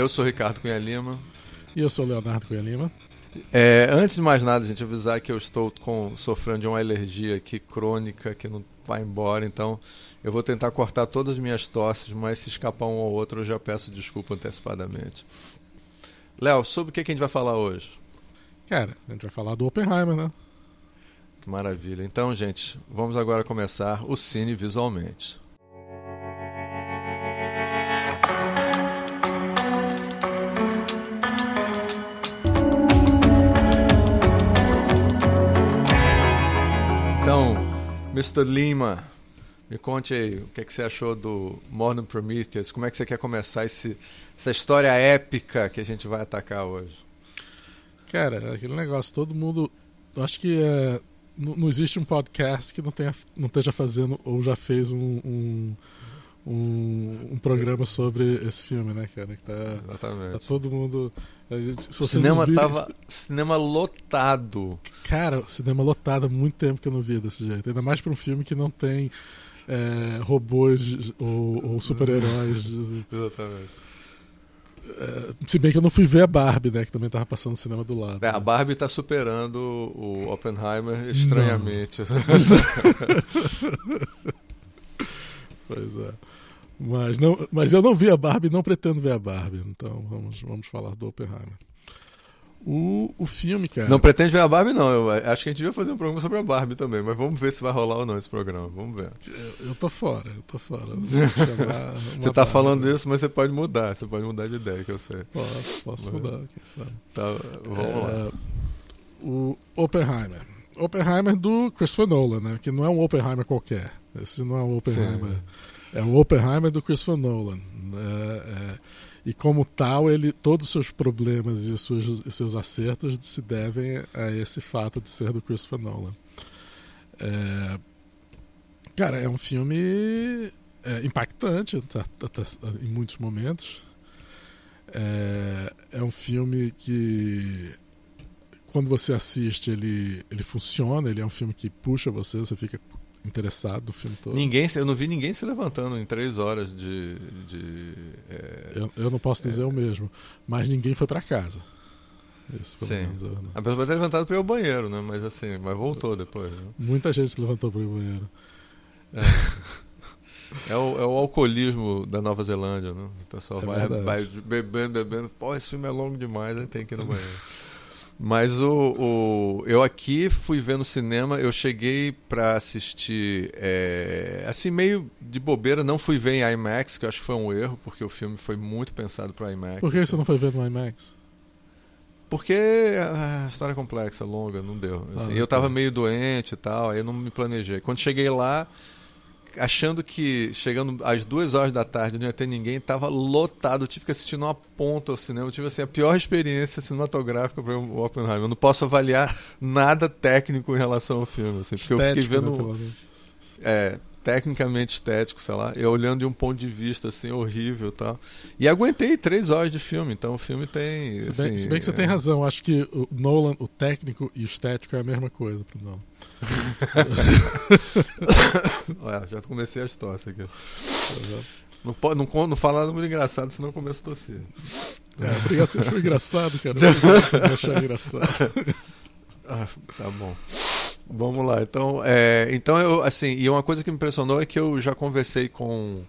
Eu sou Ricardo Cunha Lima. E eu sou Leonardo Cunha Lima. É, antes de mais nada, gente, avisar que eu estou com, sofrendo de uma alergia aqui crônica que não vai embora, então eu vou tentar cortar todas as minhas tosses, mas se escapar um ou outro eu já peço desculpa antecipadamente. Léo, sobre o que, que a gente vai falar hoje? Cara, a gente vai falar do Oppenheimer, né? Que maravilha. Então, gente, vamos agora começar o Cine Visualmente. Mr. Lima, me conte aí o que, é que você achou do Modern Prometheus. Como é que você quer começar esse, essa história épica que a gente vai atacar hoje? Cara, aquele negócio, todo mundo. Acho que é, não, não existe um podcast que não, tenha, não esteja fazendo ou já fez um, um, um, um programa sobre esse filme, né, cara? Que tá, Exatamente. tá todo mundo. gente- cinema ouvirem- tava cinema lotado. Cara, cinema lotado há muito tempo que eu não via desse jeito. Ainda mais para um filme que não tem é, robôs ou, ou super-heróis. Exatamente. Se bem que eu não fui ver a Barbie, né? Que também tava passando no cinema do lado. É, a Barbie tá superando o Oppenheimer estranhamente. Pois é. Mas, não, mas eu não vi a Barbie e não pretendo ver a Barbie. Então vamos, vamos falar do Oppenheimer. O, o filme, cara. Não pretende ver a Barbie, não. Eu acho que a gente devia fazer um programa sobre a Barbie também, mas vamos ver se vai rolar ou não esse programa. Vamos ver. eu, eu tô fora, eu tô fora. Eu Você tá Barbie. falando isso, mas você pode mudar. Você pode mudar de ideia, que eu sei. Posso, posso Mas- mudar, quem sabe. Tá, vamos lá. É, O Oppenheimer. Oppenheimer do Christopher Nolan, né? Que não é um Oppenheimer qualquer. Esse não é um Oppenheimer. É o Oppenheimer do Christopher Nolan. É, é, e como tal, ele, todos os seus problemas e seus, e seus acertos se devem a esse fato de ser do Christopher Nolan. É, cara, é um filme é, impactante tá- tá- tá- em muitos momentos. É, é um filme que quando você assiste ele, ele funciona, ele é um filme que puxa você, você fica interessado no filme todo. Ninguém, eu não vi ninguém se levantando em três horas de. de é, Eu, eu não posso dizer o mesmo, mas ninguém foi pra casa. Isso, pelo Sim. menos, eu. A pessoa ter levantado para ir ao banheiro, né? Mas assim, mas voltou depois. Né? Muita gente se levantou pro banheiro. É o, é o alcoolismo da Nova Zelândia, né? O pessoal É vai, vai bebendo, bebendo. Pô, esse filme é longo demais, aí tem que ir no banheiro. Mas o, o- eu aqui fui ver no cinema, eu cheguei pra assistir, é, assim, meio de bobeira, não fui ver em IMAX, que eu acho que foi um erro, porque o filme foi muito pensado para IMAX. Por que assim. você não foi ver no IMAX? Porque a história é complexa, longa, não deu. assim. Ah, eu tava tá. meio doente e tal, aí eu não me planejei. Quando cheguei lá, achando que chegando às duas horas da tarde não ia ter ninguém, tava lotado. Eu tive que assistir numa ponta ao cinema. Eu tive assim, a pior experiência cinematográfica para o Oppenheimer. Eu não posso avaliar nada técnico em relação ao filme, assim, porque eu fiquei Estético, né, vendo menos. é, tecnicamente estético, sei lá, eu olhando de um ponto de vista assim horrível e tal. E aguentei três horas de filme, então o filme tem. Se bem, assim, se bem que você é, tem razão, acho que o Nolan, o técnico e o estético é a mesma coisa pro Nolan. Olha, já comecei as tosse aqui. Não, pode, não, não fala nada muito engraçado, senão eu começo a tossir. É, obrigado, você achou engraçado, cara. Eu achar engraçado. Ah, tá bom. Vamos lá. Então, é, então eu, assim, e uma coisa que me impressionou é que eu já conversei com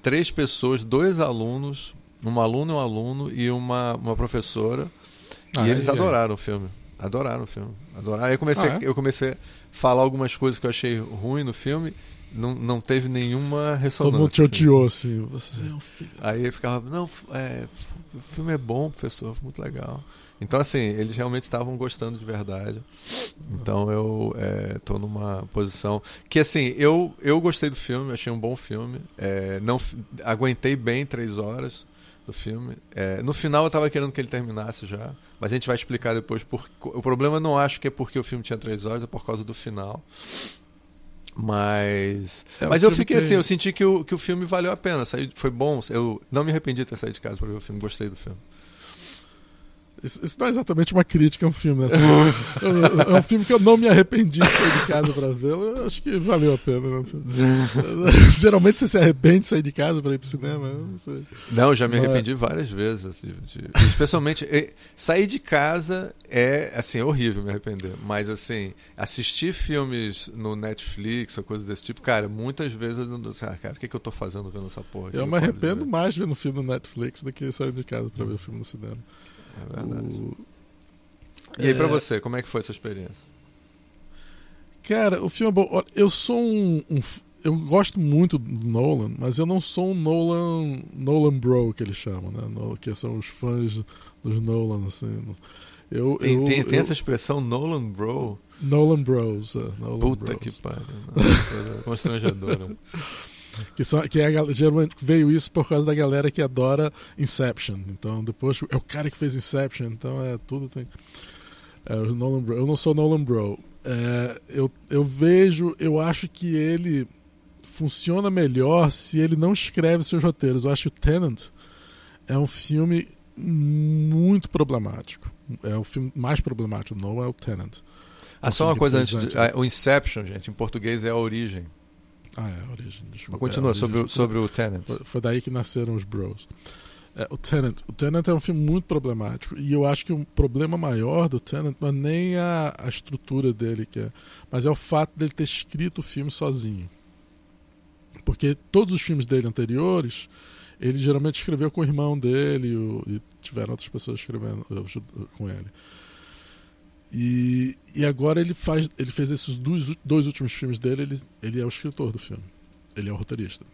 três pessoas, dois alunos, um aluno e um aluno e uma, uma professora, Ah, e eles adoraram o filme. Adoraram o filme. Adoraram. Aí eu comecei, Ah, é? eu comecei a falar algumas coisas que eu achei ruim no filme, não, não teve nenhuma ressonância. Todo mundo te assim. odiou, assim. Você é um filho. Aí eu ficava, não, é, o filme é bom, professor, muito legal. Então, assim, eles realmente estavam gostando de verdade. Então eu é, tô numa posição. Que assim, eu, eu gostei do filme, achei um bom filme. É, não Aguentei bem três horas do filme. É, no final eu tava querendo que ele terminasse já. Mas a gente vai explicar depois. Por... O problema eu não acho que é porque o filme tinha três horas, é por causa do final. Mas. É, mas eu fiquei tem- assim, eu senti que o, que o filme valeu a pena. Saí, foi bom. Eu não me arrependi de ter saído de casa para ver o filme, gostei do filme. Isso, isso, não é exatamente uma crítica a um filme, né? é um filme que eu não me arrependi de sair de casa para vê-lo. Acho que valeu a pena. Né? Geralmente você se arrepende de sair de casa para ir pro cinema. Não, sei. não já me arrependi várias vezes. Assim, de, especialmente, sair de casa é assim, é horrível me arrepender. Mas assim, assistir filmes no Netflix ou coisas desse tipo, cara, muitas vezes eu não sei, ah, cara, o que, que eu tô fazendo vendo essa porra? Eu me arrependo mais vendo filme no Netflix do que sair de casa para ver o filme no cinema. É verdade. O... E aí, pra é... você, como é que foi essa experiência? Cara, o filme é bom. Eu sou um, um, Eu gosto muito do Nolan, mas eu não sou um Nolan. Nolan Bro, que eles chamam, né? Que são os fãs dos Nolan, assim. Eu, tem, eu, tem, tem eu... essa expressão Nolan Bro? Nolan Bros. Uh, Nolan Puta Bros. que pariu. Constrangedora. Que, só, que é, geralmente veio isso por causa da galera que adora Inception. Então, depois é o cara que fez Inception. Então, é tudo tem. É, Nolan Bro. Eu não sou Nolan Bro. É, eu, eu vejo, eu acho que ele funciona melhor se ele não escreve seus roteiros. Eu acho que o Tenant é um filme muito problemático. É o filme mais problemático. Não é o Tenant. Ah, só uma coisa antes. De, ah, o Inception, gente, em português é a origem. Ah, é, origem. Desculpa. Continua é, sobre, o, sobre o Tenant. Foi, daí que nasceram os Bros. É, o Tenant. O Tenant é um filme muito problemático. E eu acho que o problema maior do Tenant não é nem a, a estrutura dele, que é, mas é o fato dele ter escrito o filme sozinho. Porque todos os filmes dele anteriores, ele geralmente escreveu com o irmão dele e, e tiveram outras pessoas escrevendo com ele. E, e agora ele faz, ele fez esses dois, dois últimos filmes dele, ele, ele é o escritor do filme. Ele é o roteirista.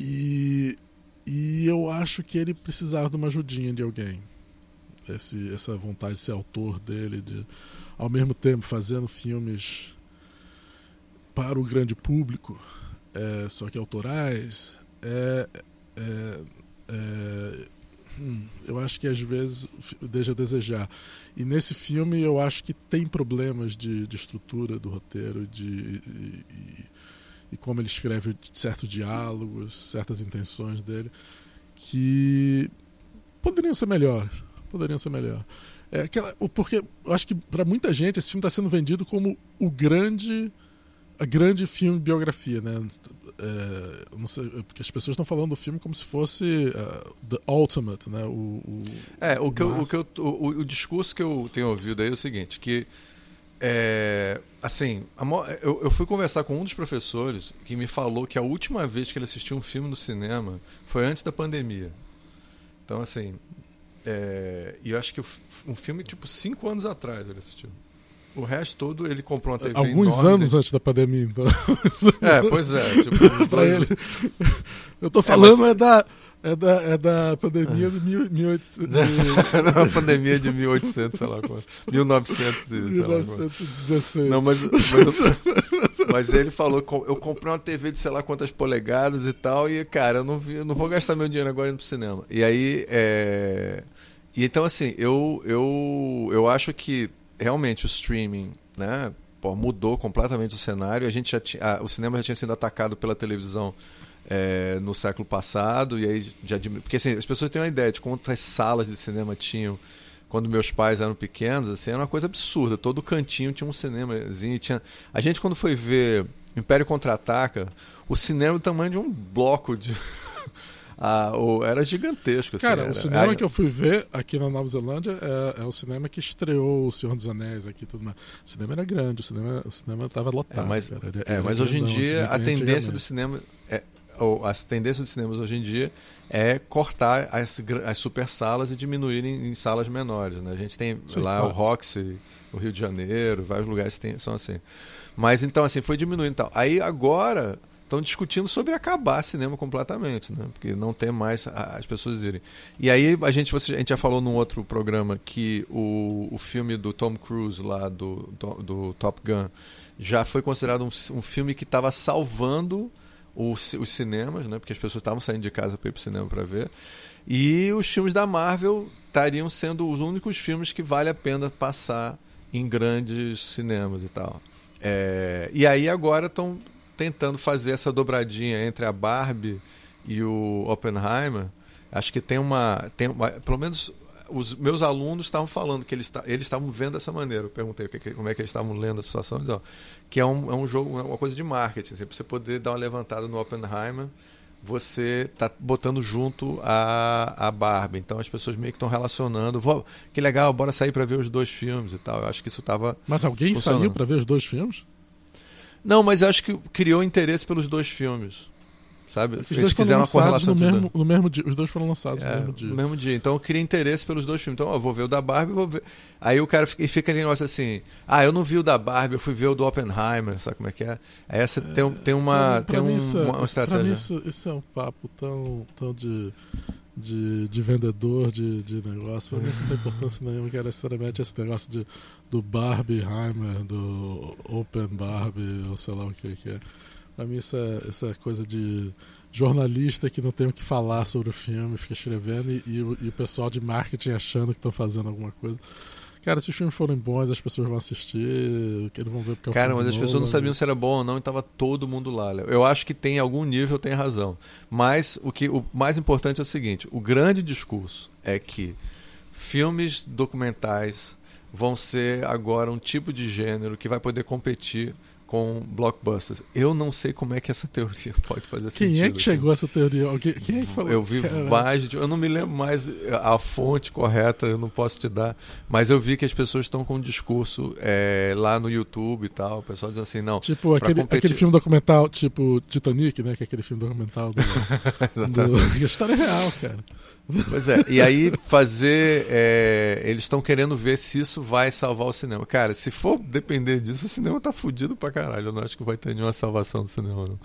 E, e eu acho que ele precisava de uma ajudinha de alguém. Esse, essa vontade de ser autor dele, de ao mesmo tempo fazendo filmes para o grande público, é, só que autorais, é, é, é hum, eu acho que às vezes deixa a desejar. E nesse filme eu acho que tem problemas de, de estrutura do roteiro, de, e, e, e, como ele escreve certos diálogos, certas intenções dele, que poderiam ser melhores. Poderiam ser melhor. É aquela, porque eu acho que para muita gente esse filme está sendo vendido como o grande a grande filme biografia, né? É, sei, porque as pessoas estão falando do filme como se fosse uh, the ultimate, né? O, o é o que, eu, o, que eu, o, o, discurso que eu tenho ouvido aí é o seguinte, que é, assim, eu, eu fui conversar com um dos professores que me falou que a última vez que ele assistiu um filme no cinema foi antes da pandemia. Então, assim, é, e eu acho que um filme tipo cinco anos atrás ele assistiu. O resto todo ele comprou uma TV Alguns enorme, anos antes da pandemia, então. É, pois é. Tipo, pra ele. Eu tô falando é, mas... é, da, é, da, é da pandemia de mil, 1800. De... Não, pandemia de 1800, sei lá quanto. 1900, 1916. Não, mas, mas, mas, ele falou eu comprei uma TV de sei lá quantas polegadas e tal, e cara, eu não, vi, eu não vou gastar meu dinheiro agora indo pro cinema. E aí. É... E então, assim, eu, eu, eu acho que realmente o streaming, né, pô, mudou completamente o cenário. A gente já tinha, o cinema já tinha sido atacado pela televisão é, no século passado e aí já porque assim, as pessoas têm uma ideia de quantas salas de cinema tinham quando meus pais eram pequenos, assim, era uma coisa absurda. Todo cantinho tinha um cinemazinho, tinha a gente quando foi ver Império Contra-Ataca, o cinema é do tamanho de um bloco de ah, o, era gigantesco. Assim, Cara, era. o cinema que eu fui ver aqui na Nova Zelândia é, é, o cinema que estreou O Senhor dos Anéis aqui tudo mais. O cinema era grande, o cinema o cinema estava lotado. É, mas, era, é, mas hoje em dia a tendência do cinema é, ou, a tendência dos cinemas hoje em dia é cortar as, as super salas e diminuírem em salas menores. Né? A gente tem Sim, lá claro. o Roxy, o Rio de Janeiro, vários lugares tem, são assim. Mas então assim, foi diminuindo e tal. Aí agora estão discutindo sobre acabar cinema completamente, né? Porque não tem mais as pessoas irem. E aí a gente, você, a gente já falou num outro programa que o, o filme do Tom Cruise lá do, do, do Top Gun já foi considerado um, um filme que estava salvando os, os, cinemas, né? Porque as pessoas estavam saindo de casa para ir para o cinema para ver. E os filmes da Marvel estariam sendo os únicos filmes que vale a pena passar em grandes cinemas e tal. É, e aí agora estão tentando fazer essa dobradinha entre a Barbie e o Oppenheimer. Acho que tem uma, tem uma, pelo menos os meus alunos estavam falando que eles eles estavam vendo dessa maneira. Eu perguntei como é que eles estavam lendo a situação, então, que é um, é um jogo, é uma coisa de marketing, assim, para você poder dar uma levantada no Oppenheimer você tá botando junto a, a Barbie. Então as pessoas meio que estão relacionando. Que legal, bora sair para ver os dois filmes e tal. Eu acho que isso estava. Mas alguém saiu para ver os dois filmes? Não, mas eu acho que criou interesse pelos dois filmes sabe? Os Eles fizeram uma correlação no mesmo, no mesmo dia. Os dois foram lançados é, no mesmo dia. No mesmo dia. Então eu queria interesse pelos dois filmes. Então eu vou ver o da Barbie, vou ver. Aí o cara fica, fica aquele negócio assim: ah, eu não vi o da Barbie, eu fui ver o do Oppenheimer, sabe como é que é? Essa é, tem, tem uma, tem um, isso, uma, uma estratégia. Pra mim isso, isso é um papo tão, tão de. De, de vendedor de, de negócio, pra mim isso não tem importância nenhuma, que era necessariamente esse negócio de, do Barbieheimer, do Open Barbie, ou sei lá o que, que é. Pra mim, isso é, essa coisa de jornalista que não tem o que falar sobre o filme, fica escrevendo, e, e, o, e o pessoal de marketing achando que estão fazendo alguma coisa. Cara, se os filmes forem bons, as pessoas vão assistir, eles vão ver porque é Cara, mas as pessoas não sabiam se era bom ou não e tava todo mundo lá. Eu acho que tem algum nível, tem razão. Mas o que o mais importante é o seguinte: o grande discurso é que filmes documentais vão ser agora um tipo de gênero que vai poder competir com blockbusters. Eu não sei como é que essa teoria pode fazer quem sentido. Quem é que chegou a essa teoria? Quem, quem é que falou? Eu vi mais, eu não me lembro mais a fonte correta, eu não posso te dar, mas eu vi que as pessoas estão com um discurso é, lá no YouTube e tal, o pessoal dizendo assim, não. Tipo aquele, competir... aquele filme documental, tipo Titanic, né? Que é aquele filme documental do, do... a história é real, cara. Pois é, e aí fazer. É, eles estão querendo ver se isso vai salvar o cinema. Cara, se for depender disso, o cinema tá fudido pra caralho. Eu não acho que vai ter nenhuma salvação do cinema, não.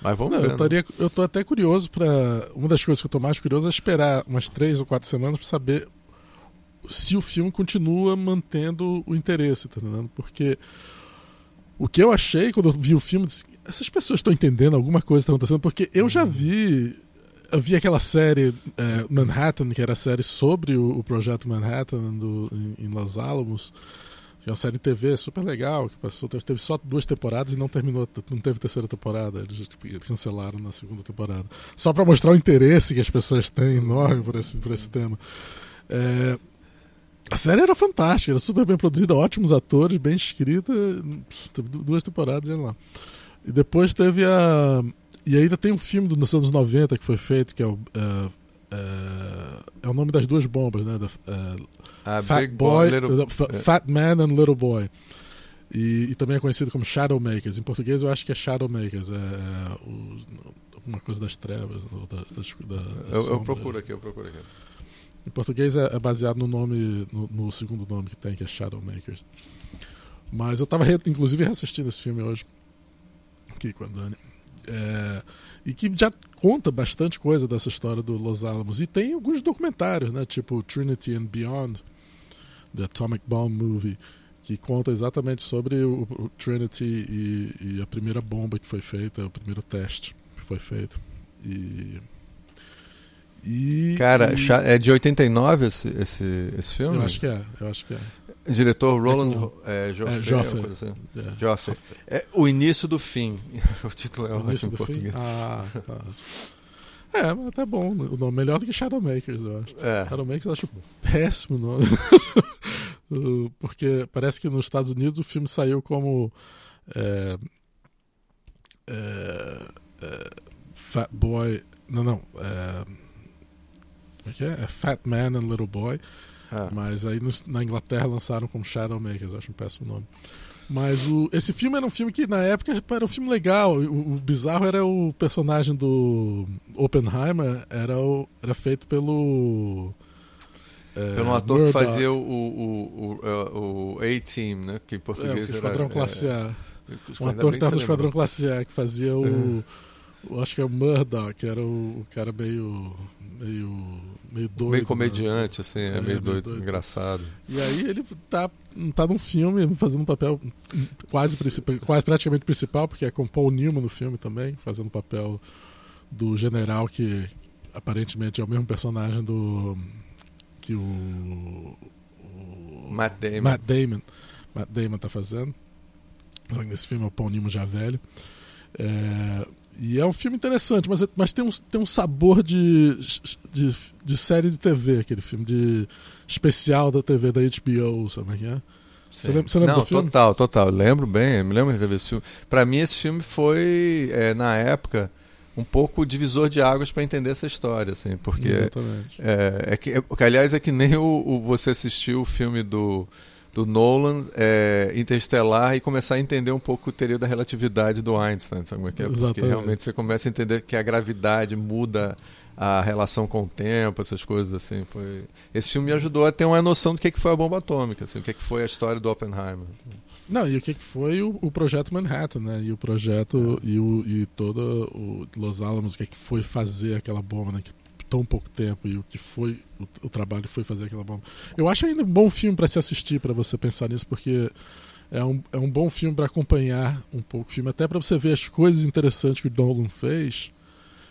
Mas vamos não, ver. Eu, taria, eu tô até curioso para Uma das coisas que eu tô mais curioso é esperar umas três ou quatro semanas para saber se o filme continua mantendo o interesse, tá entendendo? Porque o que eu achei quando eu vi o filme, essas pessoas estão entendendo alguma coisa que está acontecendo, porque eu já vi vi aquela série é, Manhattan, que era a série sobre o, o projeto Manhattan do, em, em, Los Alamos. Que é uma série TV super legal, que passou, teve só duas temporadas e não terminou, não teve terceira temporada. Eles tipo, cancelaram na segunda temporada. Só para mostrar o interesse que as pessoas têm enorme por esse, por esse tema. É, a série era fantástica, era super bem produzida, ótimos atores, bem escrita. Teve duas temporadas, lá. E depois teve a e ainda tem um filme dos anos 90 que foi feito, que é o. Uh, uh, é o nome das duas bombas, né? Da, uh, Fat Boy, boy little... Fat Man and Little Boy. E, e, também é conhecido como Shadow Makers. Em português eu acho que é Shadow Makers. É, é o, alguma coisa das trevas. Ou da, da, da eu, eu, procuro aqui, eu procuro aqui. Em português é, é baseado no nome, no, no, segundo nome que tem, que é Shadow Makers. Mas eu estava inclusive reassistindo esse filme hoje aqui com a Dani. É, e que já conta bastante coisa dessa história do Los Alamos. E tem alguns documentários, né? Tipo Trinity and Beyond, The Atomic Bomb Movie, que conta exatamente sobre o, o Trinity e, e, a primeira bomba que foi feita, o primeiro teste que foi feito. E. e Cara, e... é de 89 esse, esse, esse filme? Eu acho que é, eu acho que é. Diretor Roland é, Joffé. É, Joffé. Assim. É. Joffé. É, o início do fim. o título é o início do português. Fim? Ah, tá. É, mas até bom. O nome melhor do que Shadowmakers, eu acho. É. Shadowmakers eu acho péssimo nome. Porque parece que nos Estados Unidos o filme saiu como. É, é, é Fat Boy. Não, não. É, como é que é? é Fat Man and Little Boy. É. Mas aí no, na Inglaterra lançaram como Shadowmakers, acho um péssimo nome. Mas o, esse filme era um filme que na época era um filme legal. O, o bizarro era o personagem do Oppenheimer, era, o, era feito pelo. É, pelo um ator Murdoch. que fazia o, o, o, o A-Team, né? Que em português é, o Esquadrão era. Classe A. É, um ator que estava no Esquadrão Classe A, que fazia o. acho que é o Murdoch, que era o, o cara meio. meio meio doido. Meio né? comediante, né? assim, é, é meio, doido, doido, engraçado. E aí ele tá, tá num filme fazendo um papel quase, principal, quase praticamente principal, porque é com Paul Newman no filme também, fazendo o papel do general que aparentemente é o mesmo personagem do. que o. o Matt Damon. Matt Damon. Matt Damon tá fazendo. Só que nesse filme é o Paul Newman já velho. É, E é um filme interessante, mas, mas tem, um, tem um sabor de, de, de série de TV, aquele filme, de especial da TV da HBO, sabe o é que é? Você lembra, você lembra Não, do filme? Total, total. Lembro bem, me lembro de ver esse filme. Pra mim, esse filme foi, é, na época, um pouco divisor de águas para entender essa história, assim, porque Exatamente. É, é, que, é, aliás, é que nem o, o, você assistiu o filme do do Nolan é, Interestelar e começar a entender um pouco o teoria da relatividade do Einstein, sabe como é que é? Porque realmente você começa a entender que a gravidade muda a relação com o tempo, essas coisas assim. Foi... Esse filme me ajudou a ter uma noção do que, que foi a bomba atômica, assim, o que, que foi a história do Oppenheimer. Não, e o que, que foi o, o projeto Manhattan, né? E o projeto é. e, o, e todo o Los Alamos, o que, que foi fazer aquela bomba, né? Que tão pouco tempo e o que foi o, o trabalho foi fazer aquela bomba. Eu acho ainda um bom filme para se assistir, para você pensar nisso, porque é um, é um bom filme para acompanhar um pouco o filme, até para você ver as coisas interessantes que o Nolan fez.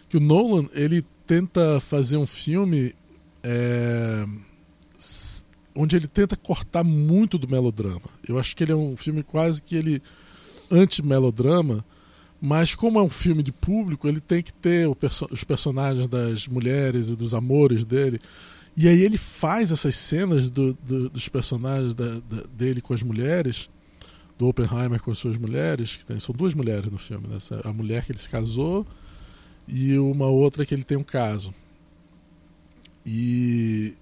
Que o Nolan ele tenta fazer um filme é, onde ele tenta cortar muito do melodrama. Eu acho que ele é um filme quase que ele anti-melodrama mas como é um filme de público, ele tem que ter perso os personagens das mulheres e dos amores dele. E aí ele faz essas cenas do, do, dos personagens da, da, dele com as mulheres, do Oppenheimer com as suas mulheres, que tem, são duas mulheres no filme, né? a mulher que ele se casou e uma outra que ele tem um caso. E,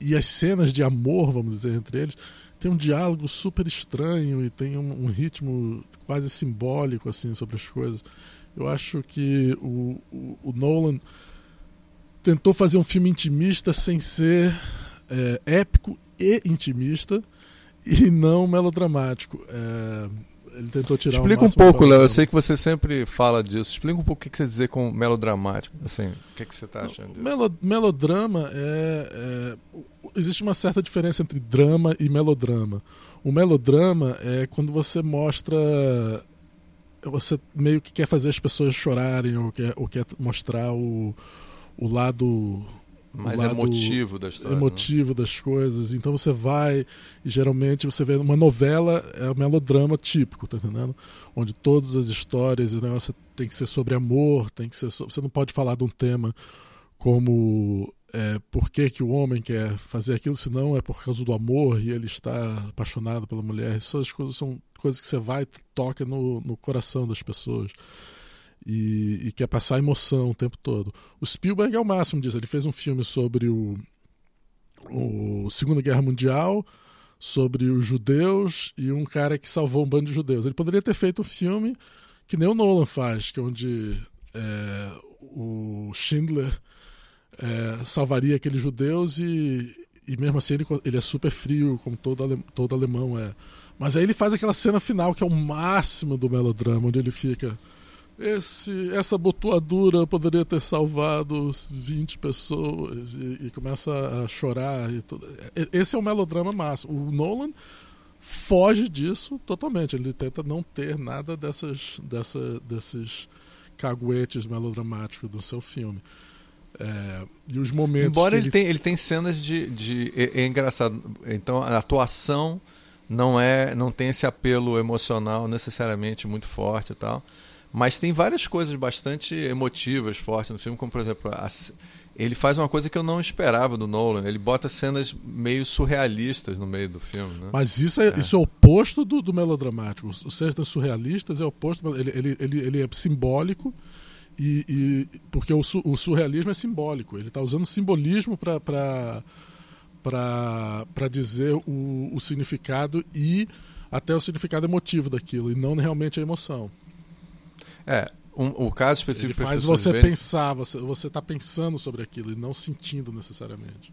e as cenas de amor, vamos dizer, entre eles, tem um diálogo super estranho e tem um, um ritmo quase simbólico assim sobre as coisas. Eu acho que o, o, o Nolan tentou fazer um filme intimista sem ser é, épico e intimista e não melodramático. É, ele tentou tirar Explica um pouco, Léo. Eu sei que você sempre fala disso. Explica um pouco o que você dizer com melodramático. Assim, o que, que você está achando disso? Melo, melodrama é, é, Existe uma certa diferença entre drama e melodrama. O melodrama é quando você mostra. Você meio que quer fazer as pessoas chorarem ou quer, ou quer mostrar o, o lado mais lado emotivo da história. Emotivo né? das coisas. Então você vai e geralmente você vê uma novela, é um melodrama típico, tá entendendo? Onde todas as histórias, né, você tem que ser sobre amor, tem que ser sobre, você não pode falar de um tema como é, por que, que o homem quer fazer aquilo, se não é por causa do amor e ele está apaixonado pela mulher. Essas coisas são coisas que você vai toca no, no coração das pessoas. E, e, quer passar emoção o tempo todo. O Spielberg é o máximo disso. Ele fez um filme sobre o, o Segunda Guerra Mundial, sobre os judeus e um cara que salvou um bando de judeus. Ele poderia ter feito um filme que nem o Nolan faz, que é onde é, o Schindler é, salvaria aqueles judeus e, e mesmo assim ele, ele é super frio, como todo, todo alemão é. Mas aí ele faz aquela cena final que é o máximo do melodrama, onde ele fica. Esse, essa botoadura poderia ter salvado 20 pessoas e, e começa a chorar. E tudo. Esse é o melodrama máximo. O Nolan foge disso totalmente. Ele tenta não ter nada dessas, dessa, desses caguetes melodramáticos do seu filme. É, e os momentos. Embora ele, ele tem, ele tem cenas de. de é, é, engraçado. Então a atuação não é não tem esse apelo emocional necessariamente muito forte e tal. Mas tem várias coisas bastante emotivas, fortes no filme, como por exemplo, a, ele faz uma coisa que eu não esperava do Nolan. Ele bota cenas meio surrealistas no meio do filme. Né? Mas isso é, é. Isso é o oposto do, do melodramático. Os cenas surrealistas é o oposto. Ele, ele, ele, ele é simbólico e, e porque o, o, surrealismo é simbólico. Ele está usando simbolismo para para dizer o, o significado e até o significado emotivo daquilo e não realmente a emoção. É, um, o caso específico Ele faz você verem... pensar, você você está pensando sobre aquilo e não sentindo necessariamente.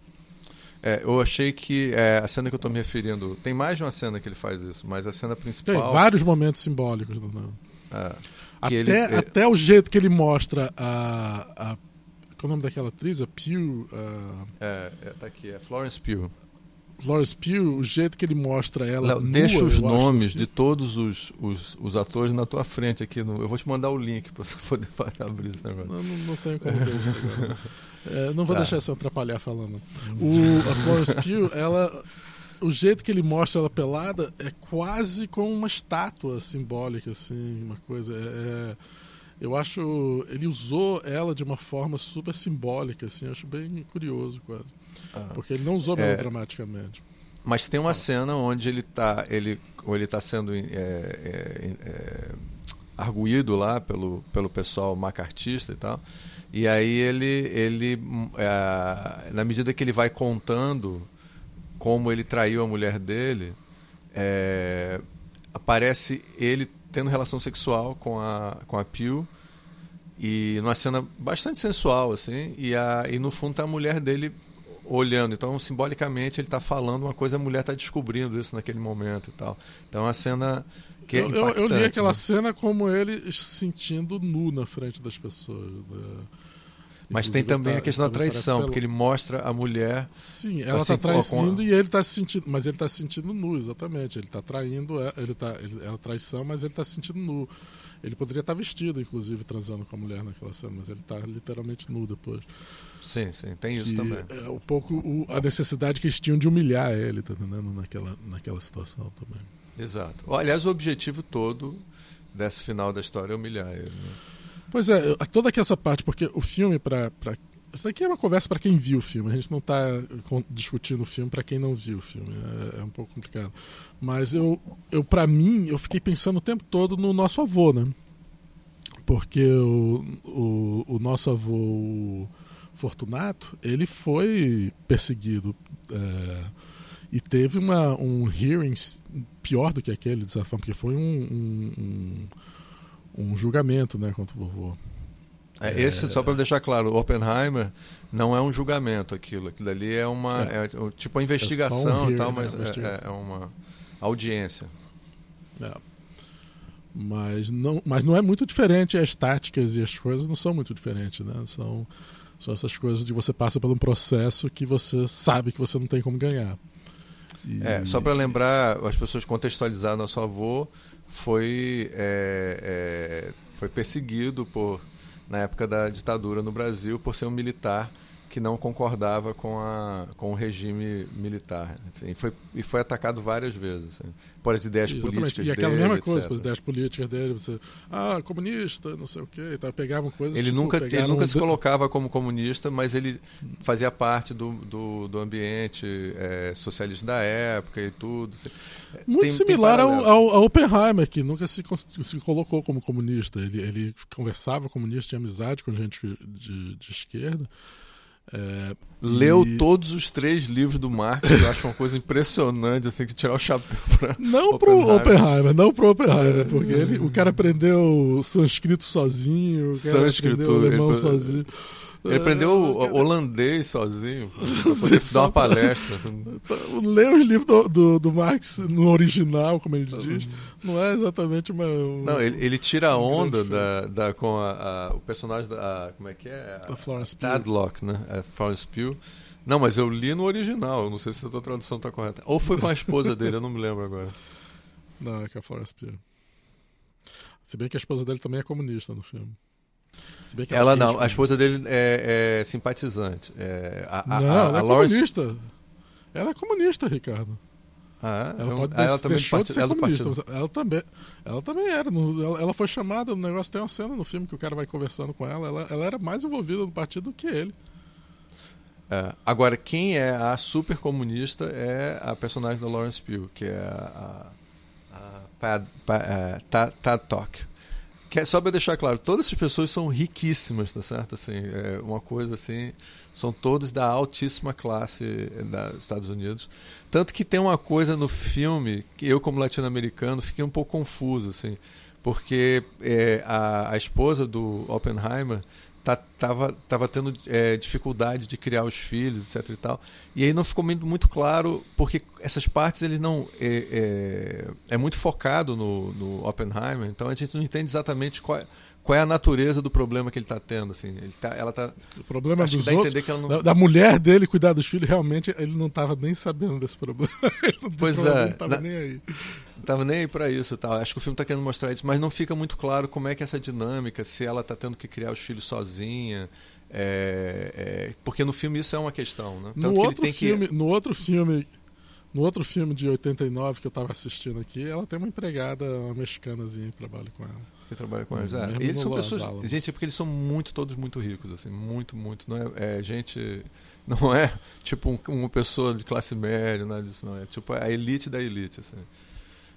É, eu achei que é, a cena que eu estou me referindo tem mais de uma cena que ele faz isso, mas a cena principal tem vários momentos simbólicos. Não, é. Até, ele, é- até o jeito que ele mostra a, a. Qual é o nome daquela atriz? A Pugh. A... É, é, tá aqui, é Florence Pugh. Florence Pugh, o jeito que ele mostra ela. Léo, nua, deixa os nomes de todos os, os, os, atores na tua frente aqui. No, eu vou te mandar o link para você poder abrir esse negócio. Não, não, não tenho como ver isso agora. É, não vou tá. deixar você atrapalhar falando. O, a Florence Pugh, ela o jeito que ele mostra ela pelada é quase como uma estátua simbólica, assim, uma coisa. É, eu acho ele usou ela de uma forma super simbólica assim eu acho bem curioso quase ah, porque ele não usou é, dramaticamente. Mas tem uma cena onde ele está ele ou ele tá sendo é, é, é, arguído lá pelo pelo pessoal macartista e tal. E aí ele ele é, na medida que ele vai contando como ele traiu a mulher dele é, aparece ele tendo relação sexual com a, com a Pew e numa cena bastante sensual assim e, a, e no fundo tá a mulher dele olhando então simbolicamente ele está falando uma coisa a mulher está descobrindo isso naquele momento e tal então é uma cena que é eu, eu, li aquela né? cena como ele se sentindo nu na frente das pessoas né? Mas tem também tá, a questão da traição, porque ele mostra a mulher. Sim, ela está assim, traindo a... e ele está se sentindo. Mas ele está se sentindo nu, exatamente. Ele está traindo, é, ele tá, ele, é traição, mas ele está se sentindo nu. Ele poderia estar tá vestido, inclusive, transando com a mulher naquela cena, mas ele está literalmente nu depois. Sim, sim, tem isso também. É um pouco o, a necessidade que eles tinham de humilhar ele, tá entendendo? Naquela, naquela situação também. Exato. Aliás, o objetivo todo desse final da história é humilhar ele. Né? Pois é, toda essa parte, porque o filme, para. Pra... Isso daqui é uma conversa para quem viu o filme, a gente não está discutindo o filme para quem não viu o filme, é, é, um pouco complicado. Mas eu, eu para mim, eu fiquei pensando o tempo todo no nosso avô, né? Porque o, o, o nosso avô o Fortunato, ele foi perseguido é, e teve uma, um hearing pior do que aquele, de forma, porque foi um, um, um um julgamento né, contra o vovô. É, esse, é... só para deixar claro, o Oppenheimer não é um julgamento aquilo. Aquilo ali é uma. É, é tipo uma investigação um e tal, mas né, é, é, uma audiência. É. Mas não, mas não é muito diferente, as táticas e as coisas não são muito diferentes, né? São, são essas coisas de você passa por um processo que você sabe que você não tem como ganhar. E... É, só para lembrar as pessoas contextualizar nosso avô, foi, é, é, foi perseguido por, na época da ditadura no Brasil por ser um militar que não concordava com, a, com o regime militar. Assim, foi, e foi atacado várias vezes. Assim, por as ideias Exatamente. políticas E aquela dele, mesma coisa, por as ideias políticas dele. Você, ah, comunista, não sei o quê. Então, pegavam coisas. Ele tipo, nunca, ele nunca se colocava como comunista, mas ele fazia parte do, do, do ambiente é, socialista da época e tudo. Assim. Muito tem, similar tem ao, ao, ao, Oppenheimer, que nunca se, se colocou como comunista. Ele, ele conversava comunista, tinha amizade com gente de, de esquerda. É, Leu e... todos os três livros do Marx, eu acho uma coisa impressionante, assim, que tirar o chapéu pra Não Oppenheimer. pro Oppenheimer, não pro Oppenheimer, porque ele, o cara aprendeu sânscrito sozinho, o cara sânscrito, aprendeu alemão ele... sozinho. Ele aprendeu é, holandês sozinho poder dar uma palestra. Ler os livros do, do, do, Marx no original, como ele diz, não é exatamente uma. uma não, ele, ele tira a onda da, da, com a, a, o personagem da. como é que é? A, Florence Pugh. Tadlock, né? A Florence Pugh. Não, mas eu li no original, eu não sei se a tua tradução está correta. Ou foi com a esposa dele, eu não me lembro agora. Não, é com a Florence Pugh. Se bem que a esposa dele também é comunista no filme ela, ela não, a esposa dele é, é simpatizante. É, a, a, não, a, ela é Lawrence... comunista. Ela é comunista, Ricardo. Ah, é? Ela, pode ela também deixou de ser ela comunista. Ela também, ela também era. Ela, ela, foi chamada no negócio. Tem uma cena no filme que o cara vai conversando com ela. Ela, ela era mais envolvida no partido do que ele. É, agora, quem é a super comunista é a personagem da Lawrence Pugh, que é a, a, a Pad, Pad, uh, Tad, Tad Talk. Que é, só para deixar claro, todas essas pessoas são riquíssimas, tá certo? Assim, é uma coisa assim, são todos da altíssima classe dos Estados Unidos. Tanto que tem uma coisa no filme que eu, como latino-americano, fiquei um pouco confuso, assim, porque é, a, a esposa do Oppenheimer tá, tava, tava tendo é, dificuldade de criar os filhos, etc e tal. E aí não ficou muito claro, porque essas partes ele não é, é, é muito focado no, no Oppenheimer, então a gente não entende exatamente qual é, qual é a natureza do problema que ele está tendo assim ele tá, ela tá o problema dos outros, não... da, da, mulher dele cuidar dos filhos realmente ele não estava nem sabendo desse problema pois é não estava nem aí Tava nem aí para isso, tal. Acho que o filme está querendo mostrar isso, mas não fica muito claro como é que é essa dinâmica, se ela está tendo que criar os filhos sozinha, é, é, porque no filme isso é uma questão, né? Tanto no outro filme, que... no outro filme, no outro filme de 89 que eu estava assistindo aqui, ela tem uma empregada uma mexicanazinha que trabalha com ela. Que trabalha com eles. É. eles são pessoas. Gente, é porque eles são muito, todos muito ricos, assim, muito, muito. Não é, é gente. Não é tipo um, uma pessoa de classe média, nada disso, não. É tipo a elite da elite, assim.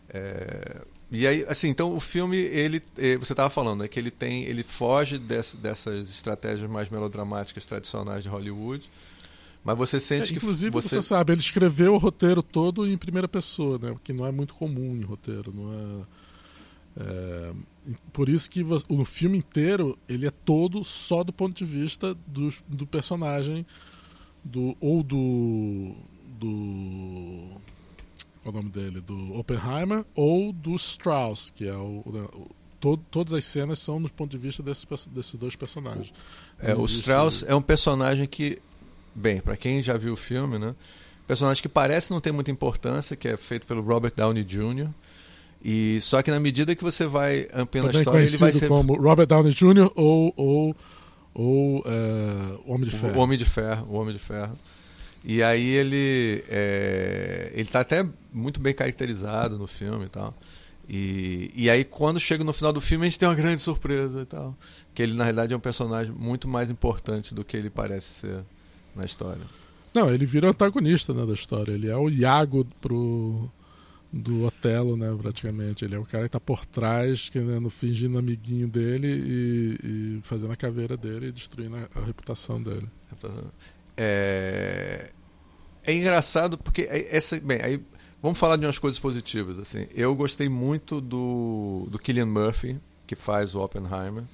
É, e aí, assim, então o filme, ele, é, você estava falando, né, que ele tem, ele foge dessas estratégias mais melodramáticas tradicionais de Hollywood, mas você sente é, que inclusive você... você... sabe, ele escreveu o roteiro todo em primeira pessoa, né, que não é muito comum em roteiro, não é, é por isso que o filme inteiro ele é todo só do ponto de vista do, do personagem do ou do do qual é o nome dele? Do Oppenheimer ou do Strauss, que é o. Né, o todo, todas as cenas são do ponto de vista desses, desses dois personagens. É, o Strauss é um personagem que, bem, para quem já viu o filme, né? Personagem que parece não ter muita importância, que é feito pelo Robert Downey Jr. E só que na medida que você vai ampliando Também a história, ele vai ser como Robert Downey Jr. ou ou ou é, o Homem de Ferro. O Homem de Ferro, o Homem de Ferro. E aí ele é, ele tá até muito bem caracterizado no filme e tal. E, e aí quando chega no final do filme a gente tem uma grande surpresa e tal. Que ele na realidade é um personagem muito mais importante do que ele parece ser na história. Não, ele vira o antagonista né, da história. Ele é o Iago pro, do Otelo, né, praticamente. Ele é o cara que está por trás, querendo, fingindo amiguinho dele e, e, fazendo a caveira dele e destruindo a, a reputação dele. É, é engraçado porque é, essa, bem, aí vamos falar de umas coisas positivas assim. Eu gostei muito do do Killian Murphy que faz o Oppenheimer.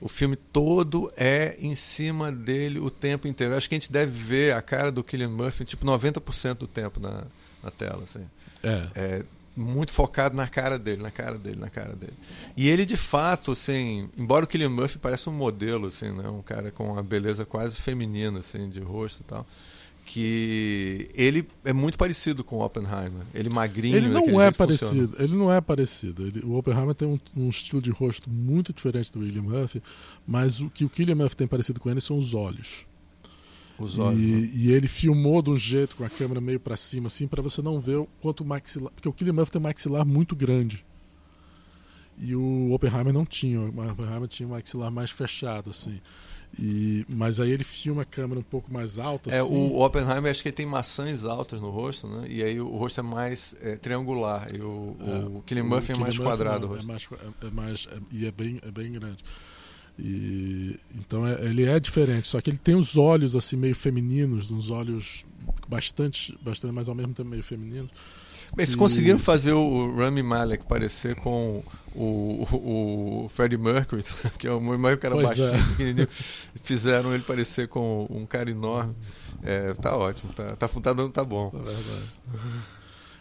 O filme todo é em cima dele o tempo inteiro. Acho que a gente deve ver a cara do Killian Murphy tipo 90% do tempo na, na tela assim. É. é muito focado na cara dele, na cara dele, na cara dele. E ele de fato, assim, embora o Killian Murphy pareça um modelo, assim, né, um cara com uma beleza quase feminina, assim, de rosto e tal, que ele é muito parecido com o Oppenheimer. Ele magrinho. Ele não é parecido. Ele não é parecido. Ele, o Oppenheimer tem um, um, estilo de rosto muito diferente do William Murphy, mas o que o Killian Murphy tem parecido com ele são os olhos. Os olhos. E, né? e, ele filmou de um jeito com a câmera meio para cima, assim, para você não ver o quanto o maxilar. Porque o Killian Murphy tem um maxilar muito grande. E o Oppenheimer não tinha. O Oppenheimer tinha um maxilar mais fechado, assim. E, mas aí ele filma a câmera um pouco mais alta. É, assim. o Oppenheimer acho que ele tem maçãs altas no rosto, né? E aí o rosto é mais é, triangular. E o, é, o Killian Murphy é mais quadrado. Não, é mais, é, é mais, é, e é bem, é bem grande. E, então é, ele é diferente, só que ele tem os olhos assim meio femininos, uns olhos bastante, bastante, mas ao mesmo tempo meio femininos. Bem, se conseguiram fazer o Rami Malek parecer com o, o, o Freddie Mercury, que é o mais cara baixinho, é. pequenininho, fizeram ele parecer com um cara enorme. É, tá ótimo, tá, tá, tá dando, tá bom. É verdade.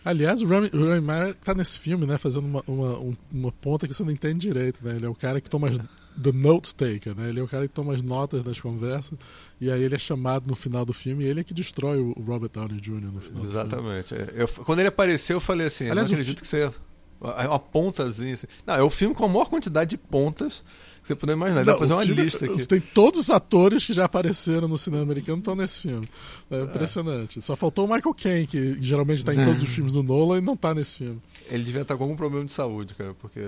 Aliás, o Rami, o Rami Malek tá nesse filme, né, fazendo uma, uma, uma ponta que você não entende direito, né? Ele é o cara que toma as the note taker, né? Ele é o cara que toma as notas das conversas e aí ele é chamado no final do filme e ele é que destrói o Robert Downey Jr. no final. Exatamente. É, eu, quando ele apareceu, eu falei assim, Aliás, eu não acredito que você uma pontazinha assim. Não, é o filme com a maior quantidade de pontas que você puder imaginar. Dá pra fazer uma filme, lista aqui. Tem todos os atores que já apareceram no cinema americano estão nesse filme. É impressionante. É. Só faltou o Michael Caine, que geralmente está em todos os filmes do Nolan e não está nesse filme. Ele devia estar com algum problema de saúde, cara, porque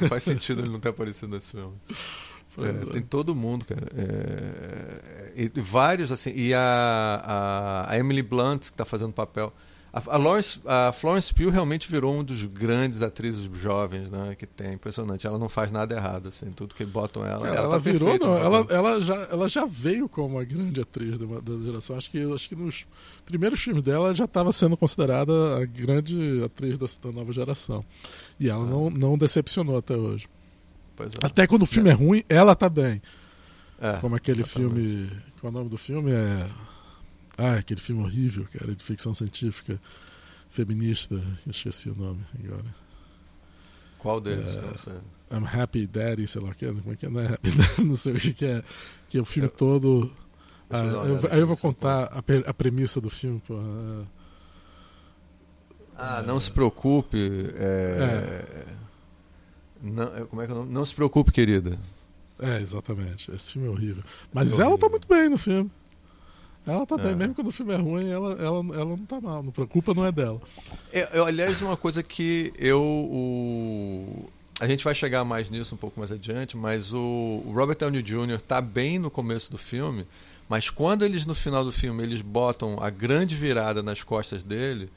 não faz sentido ele não ter aparecido nesse filme. É, é. Tem todo mundo, cara. É, e, vários, assim. E a, a, a Emily Blunt, que está fazendo papel. A, a, Lawrence, a Florence Pugh realmente virou um dos grandes atrizes jovens, né? Que tem, impressionante. Ela não faz nada errado, assim, tudo que botam ela. Ela, ela, ela tá virou, perfeita, não. Ela, ela, já, ela já veio como uma grande atriz da, da geração. Acho que, acho que nos primeiros filmes dela já estava sendo considerada a grande atriz da, da nova geração. E ela ah. não, não decepcionou até hoje. É. Até quando o filme é. é ruim, ela tá bem. É, como aquele exatamente. filme. Qual é o nome do filme? É ah, aquele filme horrível, cara, de ficção científica feminista. Eu esqueci o nome agora. Qual deles? É, I'm Happy Daddy, sei lá o que. Como é que é? Não é Happy Daddy, não sei o que, é. Que é o filme eu, todo. Ah, eu, aí eu vou contar a, a, premissa do filme. Pô. Ah, não se preocupe. É, é. Não, como é que é o nome? Não se preocupe, querida. É, exatamente. Esse filme é horrível. Mas é ela tá muito bem no filme. Ela tá bem, é. mesmo quando o filme é ruim, ela, ela, ela não tá mal. Não preocupa, não é dela. É, eu, aliás, uma coisa que eu. O... a gente vai chegar mais nisso um pouco mais adiante, mas o, o Robert Downey Jr. tá bem no começo do filme, mas quando eles no final do filme eles botam a grande virada nas costas dele,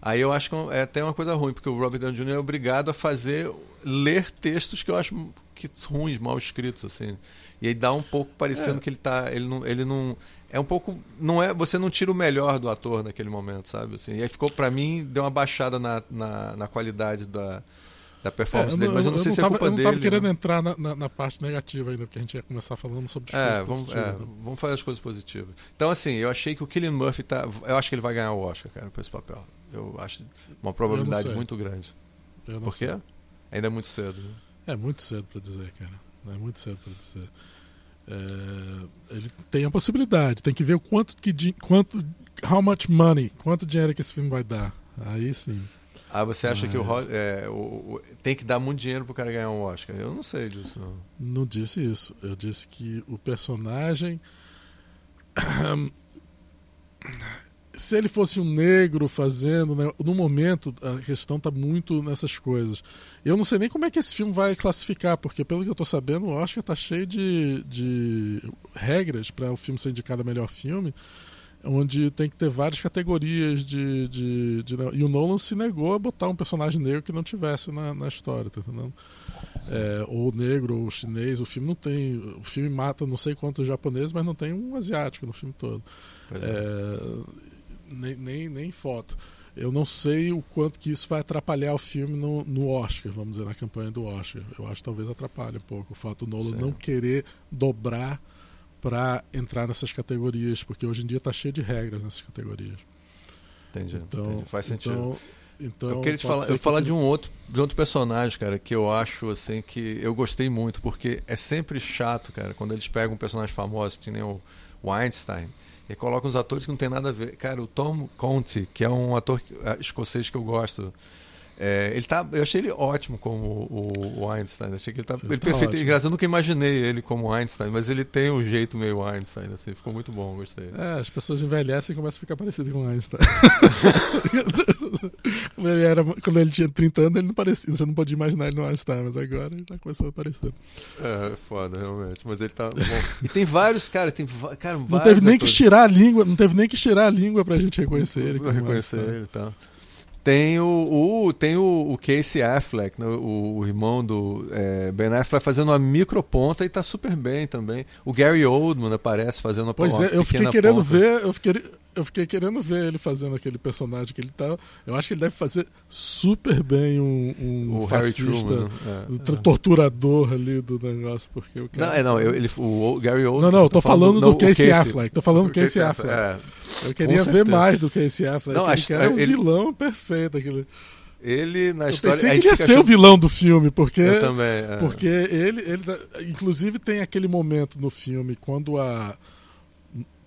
aí eu acho que é até uma coisa ruim, porque o Robert Downey Jr. é obrigado a fazer ler textos que eu acho que ruins, mal escritos assim. E aí dá um pouco parecendo é. que ele tá, ele não, ele não é um pouco não é você não tira o melhor do ator naquele momento sabe assim e aí ficou para mim deu uma baixada na, na, na qualidade da da performance é, dele, mas eu não eu sei não se tava, é culpa dele. Eu não estava querendo né? entrar na, na, na, parte negativa ainda, porque a gente ia começar falando sobre as é, vamos, é, vamos fazer as coisas positivas. Então, assim, eu achei que o Killian Murphy tá. Eu acho que ele vai ganhar o Oscar, cara, por esse papel. Eu acho uma probabilidade muito grande. Eu por quê? Sei. Ainda é muito cedo. Né? É muito cedo para dizer, cara. É muito cedo para dizer. É, ele tem a possibilidade, tem que ver o quanto que quanto how much money, quanto dinheiro que esse filme vai dar. Aí sim. Ah, você acha que o, é, o, o, tem que dar muito dinheiro pro cara ganhar um Oscar? Eu não sei disso. Não, não disse isso. Eu disse que o personagem. Se ele fosse um negro fazendo. Né, no momento, a questão está muito nessas coisas. Eu não sei nem como é que esse filme vai classificar, porque pelo que eu estou sabendo, o Oscar está cheio de, de regras para o filme ser indicado a melhor filme onde tem que ter várias categorias de, de, de, E o Nolan se negou a botar um personagem negro que não tivesse na, na história, tá entendendo? É, ou negro, ou chinês, o filme não tem. O filme mata não sei quantos japoneses, mas não tem um asiático no filme todo. É. É, nem, nem, nem foto. Eu não sei o quanto que isso vai atrapalhar o filme no, no Oscar, vamos dizer, na campanha do Oscar. Eu acho que talvez atrapalhe um pouco o fato do Nolan não querer dobrar para entrar nessas categorias, porque hoje em dia está cheio de regras nessas categorias. Entendi, então, entendi. faz sentido. Então, então eu queria te falar, eu falar de um outro, de outro personagem, cara, que eu acho assim que eu gostei muito, porque é sempre chato, cara, quando eles pegam um personagem famoso, que nem o, o Einstein, e colocam uns atores que não tem nada a ver. Cara, o Tom Conte, que é um ator é, escocês que eu gosto, é, ele tá, eu achei ele ótimo como o, o Einstein. Achei que ele tá, ele, ele tá perfeito. Ótimo. Engraçado, eu nunca imaginei ele como Einstein, mas ele tem um jeito meio Einstein, assim, ficou muito bom, gostei. É, as pessoas envelhecem e começam a ficar parecido com Einstein. quando, ele era, quando ele tinha 30 anos, ele não parecia. Você não podia imaginar ele no Einstein, mas agora ele tá começando a aparecer. É, foda, realmente. Mas ele tá bom. E tem vários, cara, tem cara, Não teve nem atores. que estirar a língua, não teve nem que estirar a língua pra gente reconhecer ele. Reconhecer ele e tal. Tem o, o, tem o, o Casey Affleck, né? o, o, irmão do é, Ben Affleck, fazendo uma microponta e tá super bem também. O Gary Oldman aparece fazendo uma Pois é, eu fiquei querendo ponta. ver, eu fiquei, eu fiquei querendo ver ele fazendo aquele personagem que ele tá. Eu acho que ele deve fazer super bem um, um o fascista, Harry Truman, né? é, é. torturador ali do negócio, porque o cara... Não, é, não, eu, ele, o Gary Oldman. Não, não, eu tô falando, falando do, do Casey, Casey, Affleck. Tô falando do Casey, Casey Affleck. É, eu queria ver mais do Casey Affleck. Não, acho, é um ele... vilão perfeito aquele. Ele na eu história. Pensei que ele ia ser o vilão do filme, porque. Eu também. É. Porque ele, ele. Inclusive tem aquele momento no filme quando a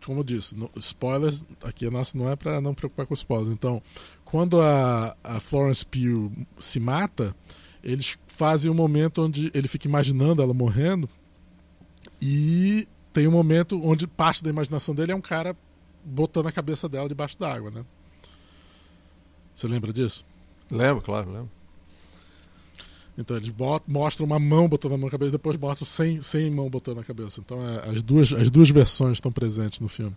como eu disse, no, spoilers, aqui a nossa não é para não preocupar com spoilers. Então, quando a, a Florence Pugh se mata, eles fazem um momento onde ele fica imaginando ela morrendo e tem um momento onde parte da imaginação dele é um cara botando a cabeça dela debaixo d'água, né? Você lembra disso? Lembro, claro, lembro. Então eles mostram uma mão botando a mão na cabeça e depois mostram sem, sem mão botando na cabeça. Então é, as, duas, as duas versões estão presentes no filme.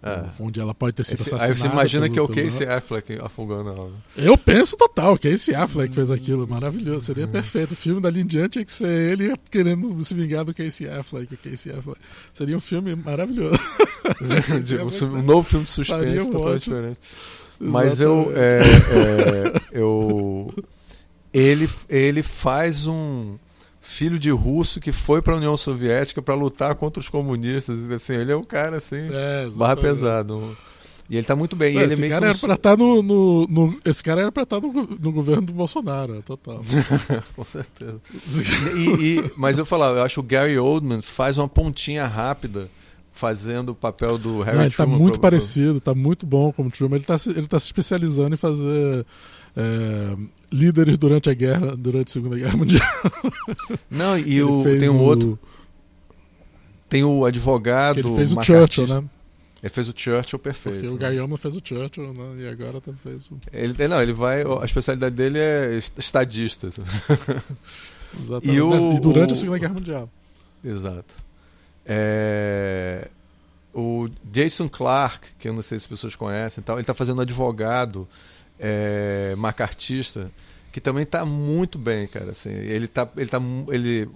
É. Onde ela pode ter sido Esse, assassinada. Aí você imagina pelo, que é o Casey pelo... Affleck afogando ela. Né? Eu penso total, Casey Affleck fez aquilo, maravilhoso, seria perfeito. O filme dali em diante tinha que ser ele querendo se vingar do Casey Affleck. O Casey Affleck. Seria um filme maravilhoso. um novo filme de suspense totalmente diferente. Mas eu, é, é, eu ele, ele faz um filho de russo que foi para a União Soviética para lutar contra os comunistas. Assim, ele é um cara assim, é, barra pesado. E ele tá muito bem. Não, esse, é cara era pra estar tá no, no, no, esse cara era para estar tá no, no, governo do Bolsonaro, total. Com certeza. E, e, mas eu falar, eu acho que o Gary Oldman faz uma pontinha rápida fazendo o papel do Harry Não, ele tá Truman. Tá muito parecido, tá muito bom como Truman. Ele tá, ele tá se especializando em fazer é, líderes durante a guerra, durante a Segunda Guerra Mundial. Não, e o, tem um o... outro. Tem o advogado. ele fez o Churchill, né? Ele fez o Churchill perfeito. Porque o Oldman fez o Churchill, né? E agora tá fez o. Ele, não, ele vai. A especialidade dele é estadista. Exatamente. E, o, e durante o... a Segunda Guerra Mundial. Exato. É... O Jason Clark, que eu não sei se as pessoas conhecem, tal, ele está fazendo advogado é, macartista, que também está muito bem, cara. Assim, ele tá, ele tá, ele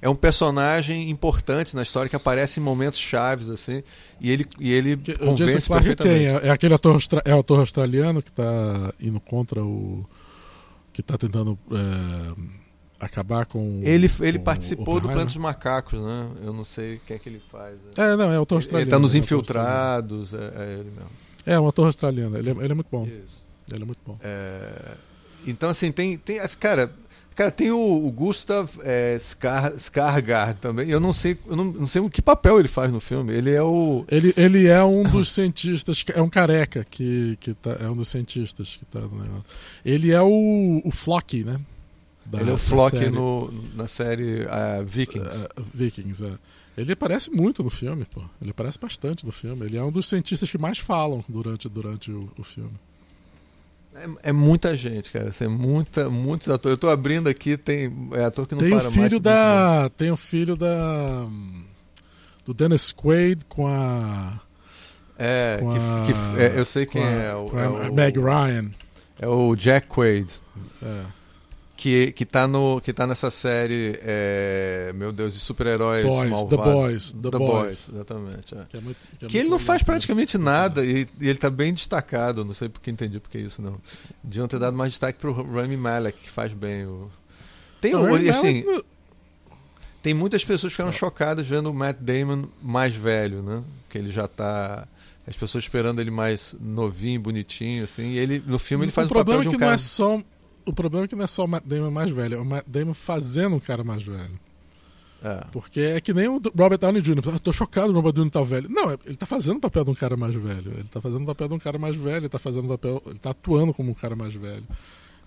é um personagem importante na história que aparece em momentos chaves assim, e ele e ele que, convence o Jason Clark perfeitamente. Quem? É, é aquele ator, é ator australiano que está indo contra o que está tentando é, acabar com. Ele, ele com participou do Planeta dos Macacos, né? Eu não sei o que é que ele faz. É, não, é o ator australiano. Ele está nos é Infiltrados, é, é, ele mesmo. É, um ator australiano. Ele é, ele é muito bom. Isso. Ele é muito bom. É... Então, assim, tem. tem cara, cara, tem o, o Gustav é, Skar, Skargard também. Eu não sei, eu não, não sei que papel ele faz no filme. Ele é o. Ele, ele é um dos cientistas. É um careca que, que tá, é um dos cientistas que tá no negócio. Ele é o, o Flock, né? Da, ele é o Flock série. No, na série uh, Vikings. Uh, Vikings, é. Ele aparece muito no filme, pô. Ele aparece bastante no filme. Ele é um dos cientistas que mais falam durante, durante o, o filme. É, é, muita gente, cara. Assim, é muita, muitos atores. Eu tô abrindo aqui, tem é ator que não tem para o filho mais. Da, tem o filho da. Do Dennis Quaid com a. É, com que, a, que é, eu sei quem a, é. O, é o, Meg Ryan. É o Jack Quaid. É que, que, tá no, que tá nessa série, é, meu Deus, de super-heróis malvados. The Boys. The, The Boys. Boys. exatamente. É. Que, é muito, que, é que ele não faz praticamente nada e, e, ele tá bem destacado, não sei porque entendi porque isso não. Deviam ter dado mais destaque pro Rami Malek, que faz bem o... Tem, não, o, assim, Malek... tem muitas pessoas que ficaram chocadas vendo o Matt Damon mais velho, né? Que ele já tá as pessoas esperando ele mais novinho, bonitinho, assim. E ele no filme ele faz o, o papel de um é que cara. Não é só o problema é que não é só o Matt Damon mais velho, é o Matt Damon fazendo um cara mais velho. É. Porque é que nem o Robert Downey Jr. Eu tô chocado o Robert Downey tá velho. Não, ele tá fazendo o papel de um cara mais velho. Ele tá fazendo o papel de um cara mais velho, ele tá fazendo papel. Ele tá atuando como um cara mais velho.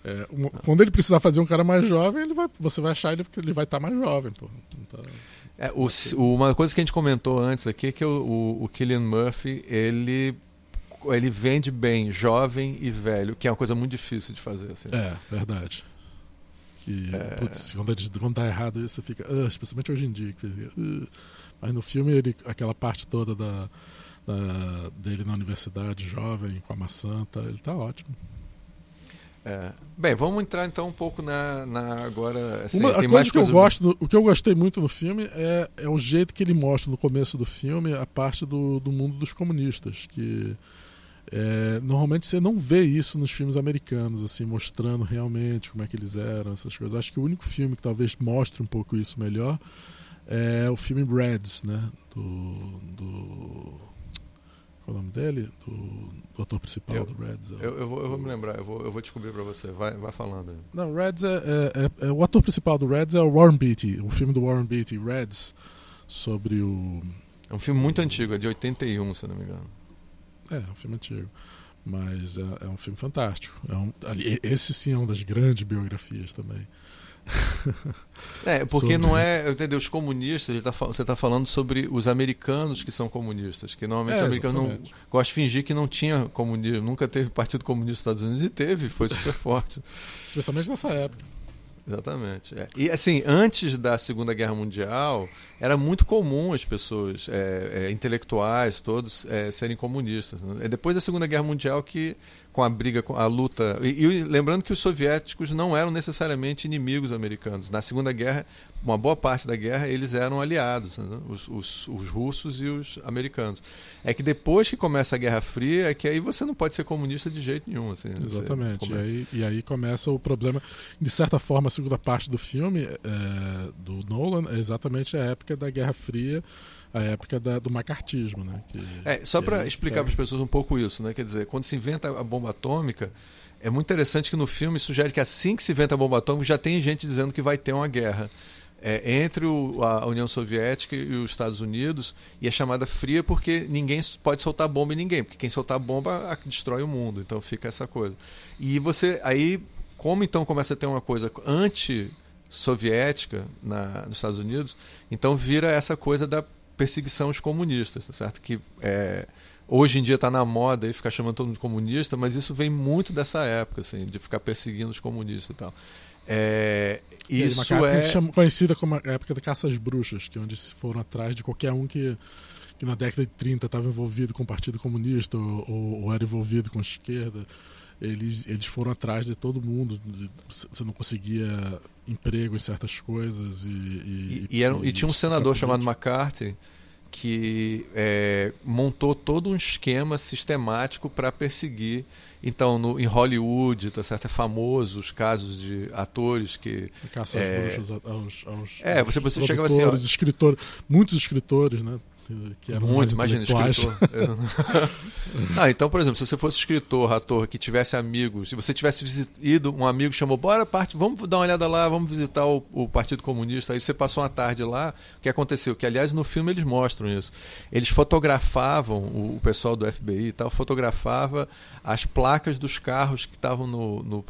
É, um, quando ele precisar fazer um cara mais jovem, ele vai, você vai achar ele porque ele vai estar tá mais jovem, pô. Então, é, o, uma coisa que a gente comentou antes aqui é que o, o, o Killian Murphy, ele ele vende bem jovem e velho, que é uma coisa muito difícil de fazer. Assim. É, verdade. E, é... putz, quando, é, quando dá errado isso, você fica. Uh, especialmente hoje em dia. Que, uh, mas no filme, ele, aquela parte toda da, da, dele na universidade, jovem, com a maçã, tá, ele tá ótimo. É. Bem, vamos entrar então um pouco na, na agora. Assim, Uma, a coisa que eu gosto, o que eu gostei muito no filme é, é o jeito que ele mostra no começo do filme a parte do, do mundo dos comunistas, que é, normalmente você não vê isso nos filmes americanos, assim, mostrando realmente como é que eles eram, essas coisas. Acho que o único filme que talvez mostre um pouco isso melhor é o filme Reds, né? Do. do qual é o nome dele? Do, do ator principal eu, do Reds. É eu, eu, vou, eu vou me lembrar, eu vou, eu vou descobrir pra você. Vai, vai falando aí. Não, Reds é, é, é, é, O ator principal do Reds é o Warren Beatty, o filme do Warren Beatty, Reds, sobre o. É um filme muito antigo, é de 81, se não me engano. É, é um filme antigo. Mas é, é um filme fantástico. É um, esse sim é uma das grandes biografias também. É, porque sobre... não é, entendeu? Os comunistas, tá, você está falando sobre os americanos que são comunistas, que normalmente é, os americanos exatamente. não gostam de fingir que não tinha comunismo, nunca teve Partido Comunista nos Estados Unidos e teve, foi super forte. Especialmente nessa época. Exatamente. É. E assim, antes da Segunda Guerra Mundial, era muito comum as pessoas, é, é, intelectuais, todos, é, serem comunistas. Né? É depois da Segunda Guerra Mundial que, com a briga, com a luta. E, e, lembrando que os soviéticos não eram necessariamente inimigos americanos. Na Segunda Guerra, uma boa parte da guerra, eles eram aliados, né? os, os, os russos e os americanos. É que depois que começa a Guerra Fria, é que aí você não pode ser comunista de jeito nenhum. Assim, Exatamente. E aí, e aí começa o problema. De certa forma, a segunda parte do filme, é, do Nolan, é exatamente a época da Guerra Fria a época da, do macartismo, né? Que, é, só para explicar para as pessoas um pouco isso, né? Quer dizer, quando se inventa a bomba atômica, é muito interessante que no filme sugere que assim que se inventa a bomba atômica já tem gente dizendo que vai ter uma guerra é, entre o, a União Soviética e os Estados Unidos e é chamada fria porque ninguém pode soltar bomba em ninguém, porque quem soltar bomba destrói o mundo, então fica essa coisa. E você aí, como então começa a ter uma coisa anti soviética nos Estados Unidos, então vira essa coisa da perseguição aos comunistas, tá certo? Que é, hoje em dia está na moda e ficar chamando todo mundo de comunista, mas isso vem muito dessa época, assim, de ficar perseguindo os comunistas e tal. É, isso uma é chama, conhecida como a época da caça às bruxas, que é onde se foram atrás de qualquer um que, que na década de 30 estava envolvido com o Partido Comunista ou, ou, ou, era envolvido com a esquerda. Eles, eles foram atrás de todo mundo. Você não conseguia emprego em certas coisas. E, e, e, era, e tinha um senador chamado McCarthy que é, montou todo um esquema sistemático para perseguir. Então, no, em Hollywood, tá certo? é famoso os casos de atores que. Caça é, bruxas aos, aos, É, você, você chegava assim. Ó, escritor, muitos escritores, né? Que eram Muito, imagina, escritor. ah, então, por exemplo, se você fosse escritor, ator, que tivesse amigos, se você tivesse ido, um amigo chamou, bora, parte, vamos dar uma olhada lá, vamos visitar o, o, Partido Comunista. Aí você passou uma tarde lá, o que aconteceu? Que, aliás, no filme eles mostram isso. Eles fotografavam, o, o pessoal do FBI e tal, fotografava as placas dos carros que estavam no, no,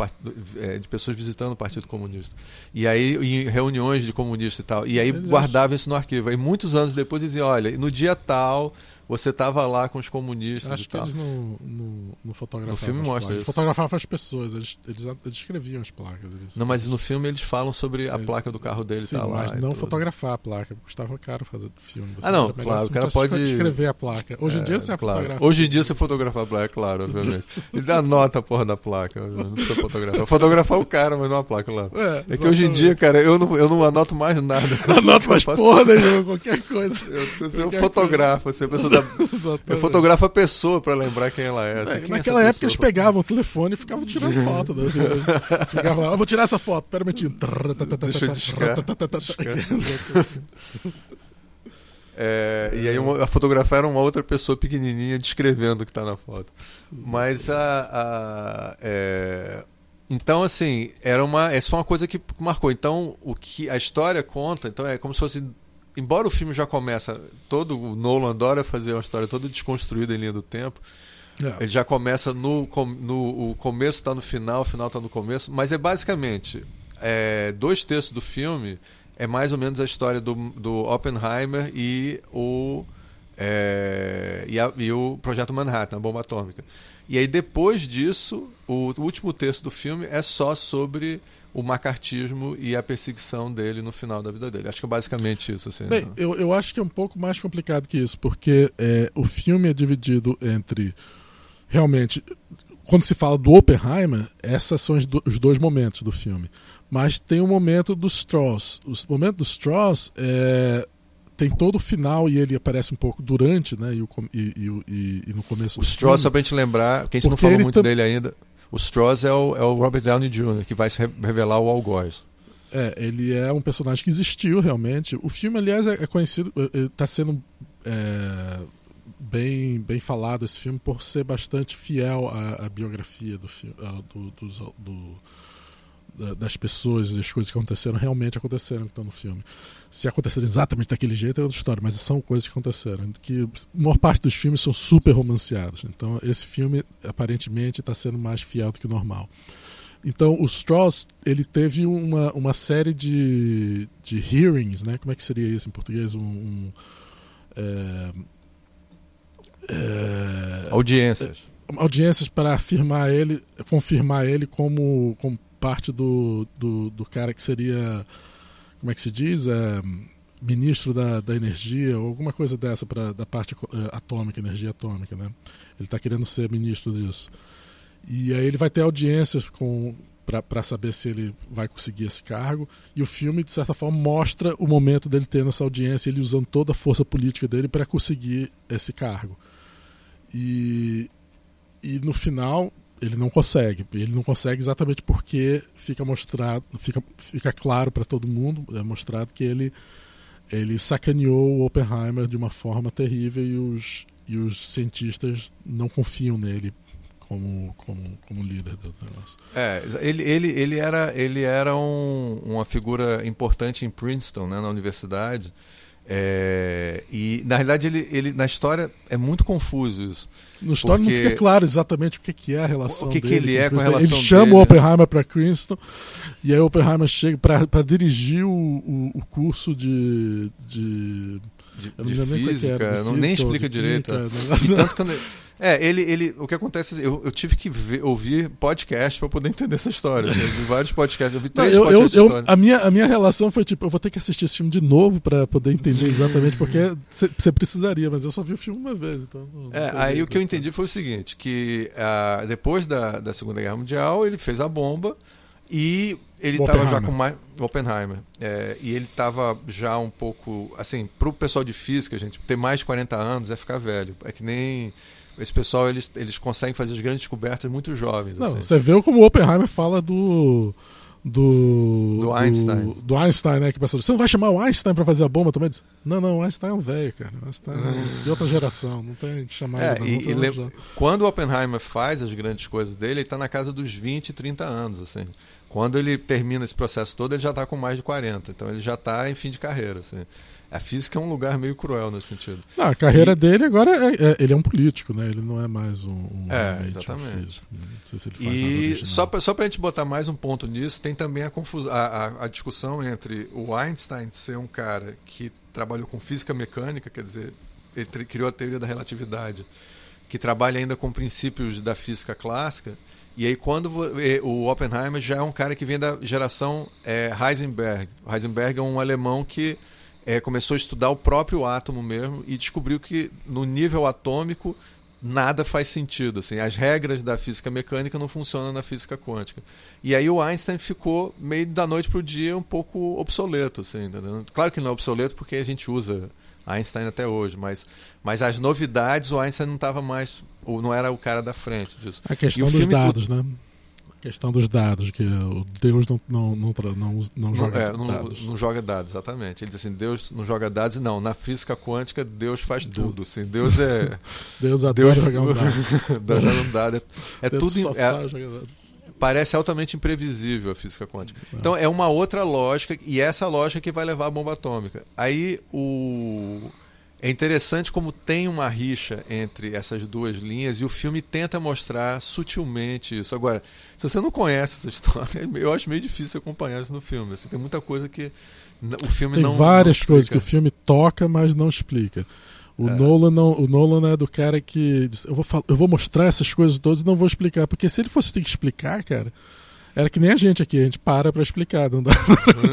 é, de pessoas visitando o Partido Comunista. E aí, em reuniões de comunistas e tal. E aí guardavam isso no arquivo. Aí muitos anos depois diziam, olha, no dia tal você estava lá com os comunistas Acho e tal. Acho que eles não, não, não fotografavam. No filme mostra placas. isso. Fotografavam as pessoas, eles, eles, eles escreviam as placas. Eles, não, mas no filme eles falam sobre a placa do carro dele sim, tá lá. mas não fotografar a placa, custava caro fazer filme. Você ah, não, claro, o cara pode escrever a placa. Hoje em é, dia você claro. fotografa. Hoje em dia você fotografa a placa, claro, obviamente. Ele dá nota a porra da placa, não precisa fotografar. Fotografar o cara, mas não a placa lá. É, é que hoje em dia, cara, eu não, eu não anoto mais nada. Anoto mais porra nenhuma, qualquer coisa. Eu, eu, eu fotografo, assim, a pessoa dá, eu fotografo a pessoa para lembrar quem ela é. Assim, é quem naquela é época eles pegavam o telefone e ficavam tirando foto. Né? Ficavam lá, vou tirar essa foto, pera um minutinho. Deixa eu É, e aí uma, a fotografar era uma outra pessoa pequenininha descrevendo o que está na foto. Mas a, a é, então assim era uma é só uma coisa que marcou. Então o que a história conta, então é como se fosse embora o filme já começa todo o Nolan adora fazer uma história toda desconstruída em linha do tempo. É. Ele já começa no, no o começo está no final, o final está no começo, mas é basicamente é, dois terços do filme é mais ou menos a história do, do Oppenheimer e o é, e, a, e, o projeto Manhattan, a bomba atômica. E aí depois disso, o, o último terço do filme é só sobre o macartismo e a perseguição dele no final da vida dele. Acho que é basicamente isso. Assim, Bem, então. eu, eu acho que é um pouco mais complicado que isso, porque é, o filme é dividido entre realmente. Quando se fala do Oppenheimer, esses são os, do, dois momentos do filme. Mas tem o momento dos Strauss. O momento dos Strauss é, tem todo o final e ele aparece um pouco durante, né? E, o, e, e, e no começo. O Strauss, só pra gente lembrar, que a gente não falou muito dele ainda. O Strauss é o, é o Robert Downey Jr., que vai se revelar o algoz. É, ele é um personagem que existiu realmente. O filme, aliás, é, é conhecido, está sendo é, bem, bem falado esse filme por ser bastante fiel à, à biografia do, do, do, do das pessoas e das coisas que aconteceram realmente aconteceram que estão no filme. Se aconteceram exatamente daquele jeito é outra história, mas são coisas que aconteceram. Que a maior parte dos filmes são super romanceados. Então esse filme aparentemente está sendo mais fiel do que o normal. Então o Strauss ele teve uma, uma série de, de hearings, né? Como é que seria isso em português? Um, um é, é, audiências. Audiências para afirmar ele, confirmar ele como, como parte do, do, do, cara que seria, como é que se diz? É, ministro da, da energia, ou alguma coisa dessa para da parte é, atômica, energia atômica, né? Ele está querendo ser ministro disso. E aí ele vai ter audiências com para saber se ele vai conseguir esse cargo. E o filme, de certa forma, mostra o momento dele tendo essa audiência, ele usando toda a força política dele para conseguir esse cargo. E, e no final, ele não consegue. Ele não consegue exatamente porque fica mostrado, fica, fica claro para todo mundo, é mostrado que ele ele sacaneou o Oppenheimer de uma forma terrível e os, e os cientistas não confiam nele como, como, como líder do negócio. É, ele, ele, ele era, ele era um, uma figura importante em Princeton, né, na universidade. É, e na realidade ele, ele na história é muito confuso isso. Na história não fica claro exatamente o que, que é a relação o que, dele, que ele é com a relação Ele chama dele. o Oppenheimer para Princeton e aí o Oppenheimer chega para dirigir o, o, o, curso de, de de, de física, é, não, nem explica direito. Química, é. tanto quando, É, ele, ele, o que acontece, eu, eu tive que ver, ouvir podcast para poder entender essa história. Assim, eu vi vários podcasts, eu vi três Não, eu, podcasts eu, história. a, minha, a minha relação foi tipo, eu vou ter que assistir esse filme de novo para poder entender exatamente porque você precisaria, mas eu só vi o filme uma vez. Então É, aí o que eu entendi foi o seguinte, que ah, depois da, da Segunda Guerra Mundial ele fez a bomba e ele estava já com mais Oppenheimer é, e ele estava já um pouco assim para o pessoal de física gente ter mais de 40 anos é ficar velho é que nem esse pessoal eles, eles conseguem fazer as grandes descobertas muito jovens Não, assim. você vê como o Oppenheimer fala do. Do, Do Einstein. Do, do Einstein, né? Que passou. Você não vai chamar o Einstein pra fazer a bomba também? Diz, Não, não, o Einstein é um velho, cara. O Einstein é de outra geração. Não tem que chamar É, ele. e, e quando o Oppenheimer faz as grandes coisas dele, ele está na casa dos 20, 30 anos. Assim. Quando ele termina esse processo todo, ele já está com mais de 40. Então ele já está em fim de carreira. Assim. A física é um lugar meio cruel nesse sentido. Não, a carreira E- dele agora é, é- ele é um político, né? Ele não é mais um, um É, um exatamente. físico. Não sei se ele faz E só para só a gente botar mais um ponto nisso, tem também a, confus- a, a- a discussão entre o Einstein ser um cara que trabalhou com física mecânica, quer dizer, ele criou a teoria da relatividade, que trabalha ainda com princípios da física clássica. E aí, quando o Oppenheimer já é um cara que vem da geração é, Heisenberg. Heisenberg é um alemão que é, começou a estudar o próprio átomo mesmo e descobriu que no nível atômico nada faz sentido. Assim, as regras da física mecânica não funcionam na física quântica. E aí o Einstein ficou meio da noite para o dia um pouco obsoleto. Assim, entendeu? Claro que não é obsoleto porque a gente usa Einstein até hoje, mas, mas as novidades o Einstein não estava mais, ou não era o cara da frente disso. A questão dos dados, né? A questão dos dados, que Deus não, não, não, não, não joga é, não- dados. não joga dados, exatamente. Ele diz assim, Deus não joga dados, não. Na física quântica, Deus faz Deus. tudo. Assim, Deus é. Deus adora Deus jogar um dado. Deus joga um dado. É, é Deus tudo. só é- parece altamente imprevisível a física quântica. Então é uma outra lógica, e essa lógica que vai levar à bomba atômica. Aí o. É interessante como tem uma rixa entre essas duas linhas e o filme tenta mostrar sutilmente isso. Agora, se você não conhece essa história, eu acho meio difícil acompanhar isso no filme. Assim, tem muita coisa que o filme Tem não. várias não coisas que o filme toca, mas não explica. O, É. Nolan não, o Nolan é do cara que diz, eu vou, eu vou mostrar essas coisas todas e não vou explicar. Porque se ele fosse ter que explicar, cara, era que nem a gente aqui, a gente para pra explicar. Não dá.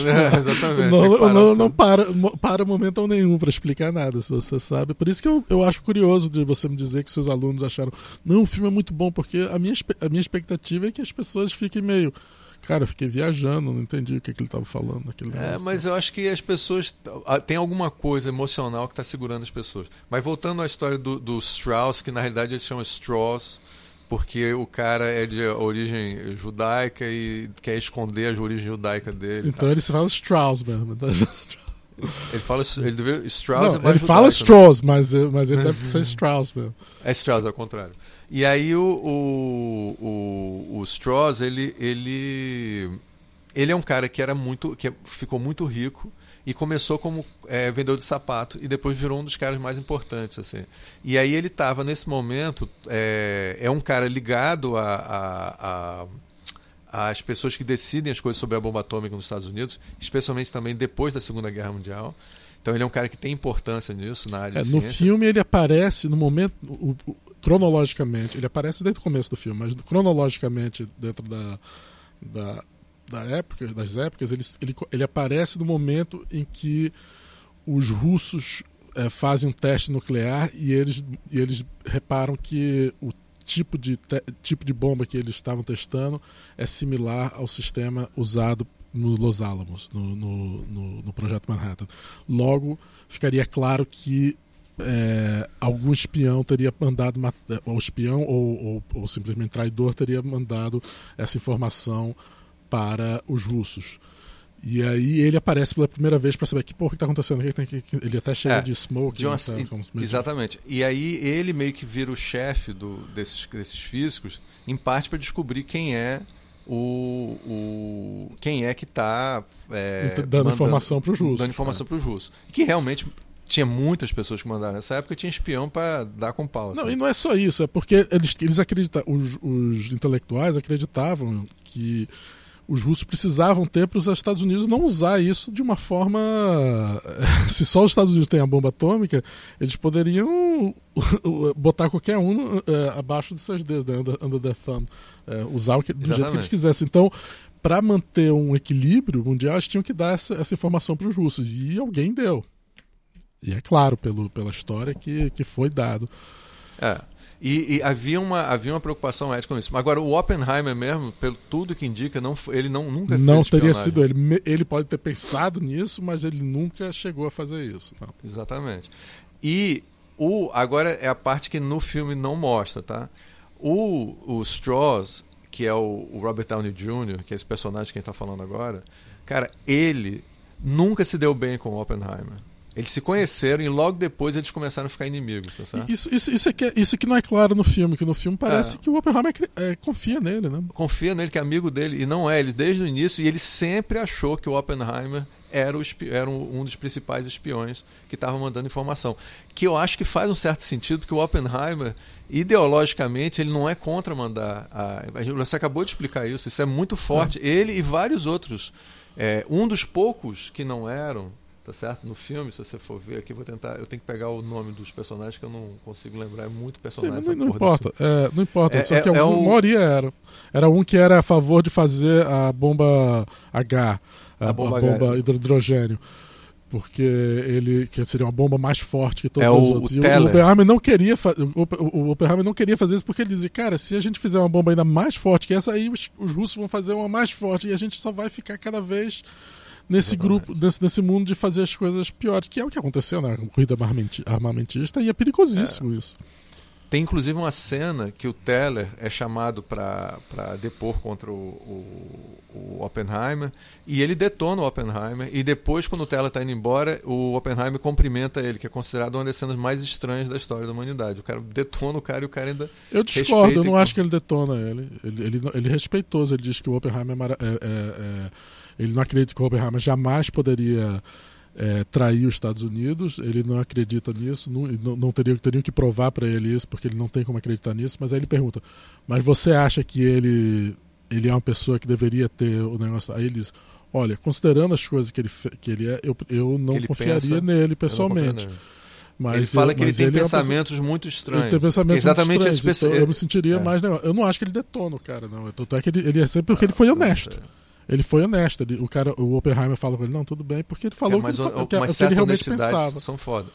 É, exatamente. O Nolan, tem que o parar Nolan o não filme. para, para momento nenhum pra explicar nada, se você sabe. Por isso que eu, eu acho curioso de você me dizer que seus alunos acharam, não, o filme é muito bom, porque a minha, a minha expectativa é que as pessoas fiquem meio. Cara, eu fiquei viajando, não entendi o que, que ele estava falando naquele É, mas eu acho que as pessoas. Tem alguma coisa emocional que está segurando as pessoas. Mas voltando à história do, do Strauss, que na realidade eles chamam Strauss, porque o cara é de origem judaica e quer esconder a origem judaica dele. Então ele se fala Strauss mesmo. Então, Ele fala. Ele deve, Strauss não, é ele fala né? Strauss, mas, mas ele deve ser Strauss mesmo. É Strauss, ao contrário. E aí o, o, o, o Strauss, ele, ele, ele é um cara que era muito. que ficou muito rico e começou como é, vendedor de sapato e depois virou um dos caras mais importantes. assim. E aí ele estava nesse momento. É, é um cara ligado a. a, a as pessoas que decidem as coisas sobre a bomba atômica nos Estados Unidos, especialmente também depois da Segunda Guerra Mundial. Então ele é um cara que tem importância nisso na área É, de no ciência. filme ele aparece no momento. o- o- cronologicamente, ele aparece desde o começo do filme, mas cronologicamente, dentro da, da, da época, das épocas, ele, ele, ele aparece no momento em que os russos eh, fazem um teste nuclear e eles, e eles reparam que o tipo de, te- tipo de bomba que eles estavam testando é similar ao sistema usado no Los Alamos, no, no, no, no projeto Manhattan. Logo, ficaria claro que é, algum espião teria mandado, mat- ou espião ou, ou, ou simplesmente traidor teria mandado essa informação para os russos. E aí ele aparece pela primeira vez para saber que porra que está acontecendo. Ele até chega É, de smoke. De uma- né, tá, exatamente. E aí ele meio que vira o chefe do, desses, desses físicos, em parte para descobrir quem é o, o quem é que está Dando informação pros russos. dando informação para os russos. Que realmente tinha muitas pessoas que mandaram nessa época, tinha espião para dar com pau. Não, assim. e não é só isso, é porque eles, eles acreditam, os, os intelectuais acreditavam que os russos precisavam ter para os Estados Unidos não usar isso de uma forma. Se só os Estados Unidos têm a bomba atômica, eles poderiam botar qualquer um uh, abaixo dos seus dedos, né? under, under their thumb, uh, usar o que, do jeito que eles quisessem. Então, para manter um equilíbrio mundial, eles tinham que dar essa, essa informação para os russos. E alguém deu. E é claro, pelo, pela história, que, que foi dado. É. E, e, havia, uma, havia uma preocupação ética com isso. Agora, o Oppenheimer mesmo, pelo tudo que indica, não, ele não, nunca fez Não teria sido ele. Ele pode ter pensado nisso, mas ele nunca chegou a fazer isso. Não. Exatamente. E o, agora é a parte que no filme não mostra, tá? O, o Strauss, que é o, o Robert Downey Jr., que é esse personagem que a gente está falando agora, cara, ele nunca se deu bem com o Oppenheimer. Eles se conheceram e logo depois eles começaram a ficar inimigos, tá certo? Isso, isso, isso, aqui, é isso que não é claro no filme, que no filme parece é. que o Oppenheimer é, confia nele, né? Confia nele, que é amigo dele, e não é, ele desde o início, e ele sempre achou que o Oppenheimer era, o, era um, dos principais espiões que estava mandando informação. Que eu acho que faz um certo sentido, porque o Oppenheimer, ideologicamente, ele não é contra mandar. A, você acabou de explicar isso, isso é muito forte. É. Ele e vários outros. É, um dos poucos que não eram tá certo? No filme, se você for ver aqui, vou tentar. Eu tenho que pegar o nome dos personagens que eu não consigo lembrar. É muito personagem. Sim, não, não importa. É, não importa. É, só é, que a é maioria era. Era um que era a favor de fazer a bomba H, a, a bomba, a bomba hidrogênio. Porque ele que seria uma bomba mais forte que todos é os o, outros. O e o Oppenheimer não queria o, o Oppenheimer não queria fazer isso porque ele dizia, cara, se a gente fizer uma bomba ainda mais forte que essa aí, os, os russos vão fazer uma mais forte e a gente só vai ficar cada vez nesse grupo, nesse, nesse mundo de fazer as coisas piores, que é o que aconteceu na corrida armamentista, e é perigosíssimo é. isso. Tem inclusive uma cena que o Teller é chamado para depor contra o, o, o, Oppenheimer e ele detona o Oppenheimer. E depois, quando o Teller está indo embora, o Oppenheimer cumprimenta ele, que é considerado uma das cenas mais estranhas da história da humanidade. O cara detona o cara e o cara ainda. Eu discordo, eu não acho que ele detona ele. Ele, ele. ele é respeitoso, ele diz que o Oppenheimer é, é, é, é ele não acredita que o Oppenheimer jamais poderia é, trair os Estados Unidos, ele não acredita nisso, não, não teriam, teriam que provar para ele isso, porque ele não tem como acreditar nisso, mas aí ele pergunta, mas você acha que ele, ele é uma pessoa que deveria ter o negócio... Aí ele diz, olha, considerando as coisas que ele, que ele é, eu, eu não confiaria pensa, nele pessoalmente. Mas ele fala eu, que ele tem pensamentos é pessoa... muito estranhos. Ele tem pensamentos Exatamente muito estranhos, então eu me sentiria é. mais. Eu não acho que ele detona o cara, não. Tanto é que ele, ele é sempre porque ele foi honesto. Ele foi honesto. Ele, o, cara, o Oppenheimer fala com ele, não, tudo bem, porque ele falou é, mas, que, o, que, mas que ele realmente pensava. são foda.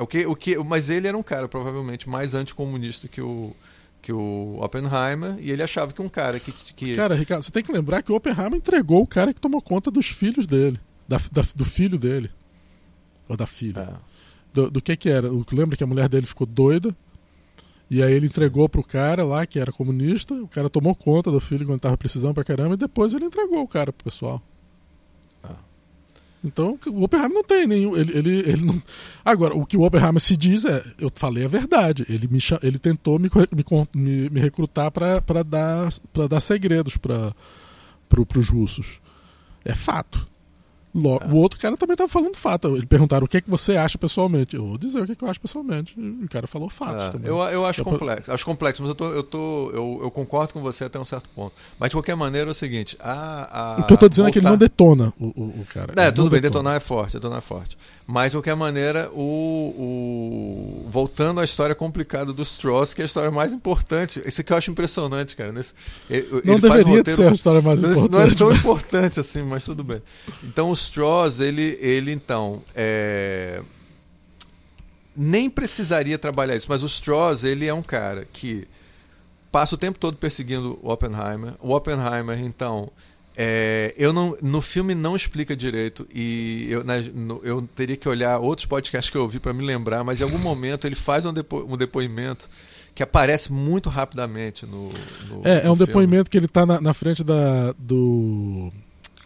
O que, o que, mas ele era um cara provavelmente mais anticomunista que o, que o Oppenheimer e ele achava que um cara que, que. Cara, Ricardo, você tem que lembrar que o Oppenheimer entregou o cara que tomou conta dos filhos dele. Da, da do filho dele. Ou da filha. É. Do, do, que que era? Lembra que a mulher dele ficou doida e aí ele entregou pro cara lá, que era comunista, o cara tomou conta do filho quando tava precisando pra caramba, e depois ele entregou o cara pro pessoal. Ah. Então, o Oppenheimer não tem nenhum. Ele, ele, ele não... Agora, o que o Oppenheimer se diz é: eu falei a verdade. Ele, me, ele tentou me, me, me recrutar para dar, dar segredos para pro, os russos. É fato. O outro cara também estava falando fato. Ele perguntaram o que, é que você acha pessoalmente. Eu vou dizer o que, é que eu acho pessoalmente. E o cara falou fatos é, também. Eu, eu acho complexo. Acho complexo, mas eu, tô, eu, tô, eu, eu, concordo com você até um certo ponto. Mas de qualquer maneira é o seguinte: a, a o que eu estou dizendo voltar... é que ele não detona o, o, o cara. É, tudo bem, detona. detonar é forte, detonar é forte. Mas de qualquer maneira, o, o... voltando à história complicada do Strauss, que é a história mais importante. Isso que eu acho impressionante, cara. Nesse, ele, não ele deveria um roteiro... ser a história mais importante. Não é tão importante assim, mas tudo bem. Então o Strauss, ele, ele então. É... Nem precisaria trabalhar isso, mas o Strauss, ele é um cara que passa o tempo todo perseguindo o Oppenheimer. O Oppenheimer, então, é, eu não, no filme não explica direito e eu, né, no, eu teria que olhar outros podcasts que eu ouvi para me lembrar, mas em algum momento ele faz um, depo, um depoimento que aparece muito rapidamente no. no é, é um filme. depoimento que ele está na, na, frente da, do.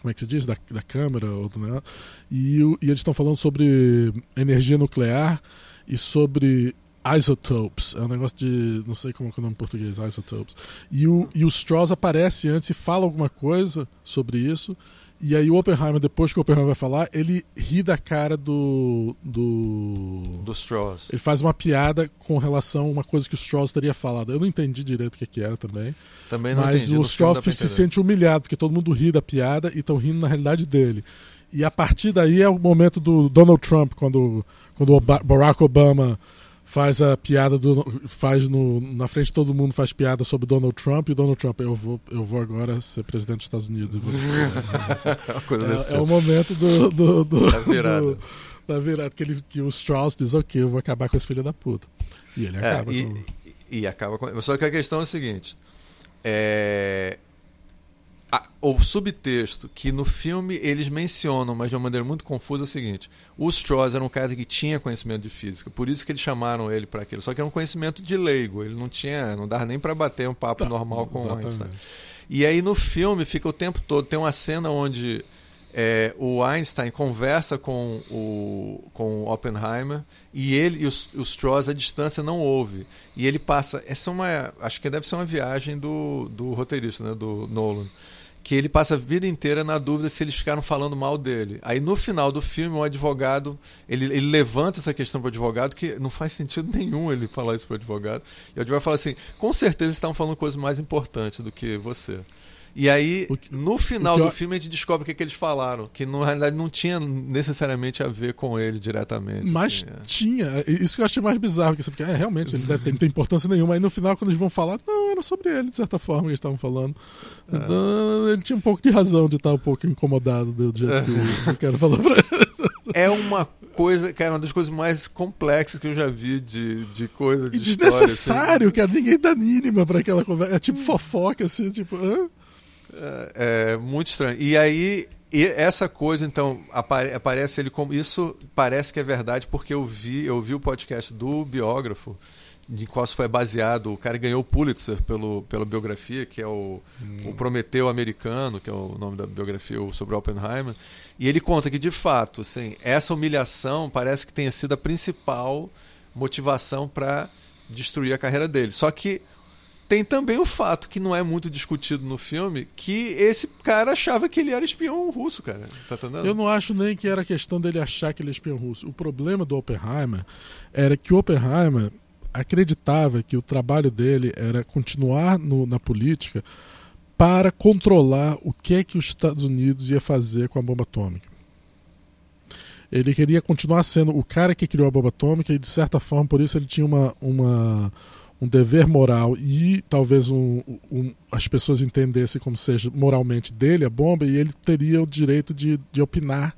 Como é que se diz? Da, da câmera. Ou né? e, e eles estão falando sobre energia nuclear e sobre Isotopes, é um negócio de. não sei como é o nome em português, Isotopes. E o, e o Strauss aparece antes e fala alguma coisa sobre isso. E aí o Oppenheimer, depois que o Oppenheimer vai falar, ele ri da cara do. do. Do Strauss. Ele faz uma piada com relação a uma coisa que o Strauss teria falado. Eu não entendi direito o que, que era também. Também não mas entendi. o Strauss se sente humilhado, porque todo mundo ri da piada e estão rindo na realidade dele. E a partir daí é o momento do Donald Trump, quando, quando o Barack Obama faz a piada do. faz no, na frente de todo mundo faz piada sobre Donald Trump e o Donald Trump, eu vou, eu vou agora ser presidente dos Estados Unidos. desse é, é o tipo. momento do, do, do- Da virada. do- da virada que, ele, que o Strauss diz, ok, eu vou acabar com esse filho da puta. E ele É, acaba e, com... e- e acaba com. Só que a questão é o seguinte: é, a- o subtexto que no filme eles mencionam, mas de uma maneira muito confusa, é o seguinte: o Strauss era um cara que tinha conhecimento de física, por isso que eles chamaram ele para aquilo. Só que era um conhecimento de leigo, ele não tinha, não dava nem para bater um papo Tá, normal com exatamente. Einstein. E aí no filme fica o tempo todo, tem uma cena onde é, o Einstein conversa com o, com o Oppenheimer e ele e o, o Strauss à distância não ouve. E ele passa. Essa é uma. Acho que deve ser uma viagem do, do roteirista, né, do Nolan. Que ele passa a vida inteira na dúvida se eles ficaram falando mal dele. Aí no final do filme, o advogado ele, ele levanta essa questão para o advogado, que não faz sentido nenhum ele falar isso para o advogado. E o advogado fala assim: com certeza eles estavam falando coisas mais importantes do que você. E aí, que- no final o que eu- do filme, a gente descobre o que, que eles falaram. Que na realidade não tinha necessariamente a ver com ele diretamente. Mas assim, é. tinha, isso que eu achei mais bizarro, que você fica, é, realmente, ele deve ter, não tem importância nenhuma. Aí no final, quando eles vão falar, não, era sobre ele, de certa forma, que eles estavam falando. É. Então, ele tinha um pouco de razão de estar um pouco incomodado do jeito que o, o cara falou pra ele. É uma coisa, cara, uma das coisas mais complexas que eu já vi de, de coisa de E história, desnecessário, cara, ninguém dá mínima pra aquela conversa. É tipo fofoca, assim, tipo, hã? É, é muito estranho. E aí, e essa coisa, então, apare- aparece ele como. Isso parece que é verdade, porque eu vi, eu vi o podcast do biógrafo, de qual foi baseado. O cara ganhou o Pulitzer pelo, pela biografia, que é o, o Prometeu Americano, que é o nome da biografia sobre Oppenheimer. E ele conta que, de fato, assim, essa humilhação parece que tenha sido a principal motivação para destruir a carreira dele. Só que tem também o fato que não é muito discutido no filme que esse cara achava que ele era espião russo, cara. Tá entendendo? Eu não acho nem que era questão dele achar que ele é espião russo. O problema do Oppenheimer era que o Oppenheimer acreditava que o trabalho dele era continuar no- na política para controlar o que é que os Estados Unidos ia fazer com a bomba atômica. Ele queria continuar sendo o cara que criou a bomba atômica e, de certa forma, por isso ele tinha uma, uma- um dever moral e talvez um- um- as pessoas entendessem como seja moralmente dele a bomba e ele teria o direito de, de opinar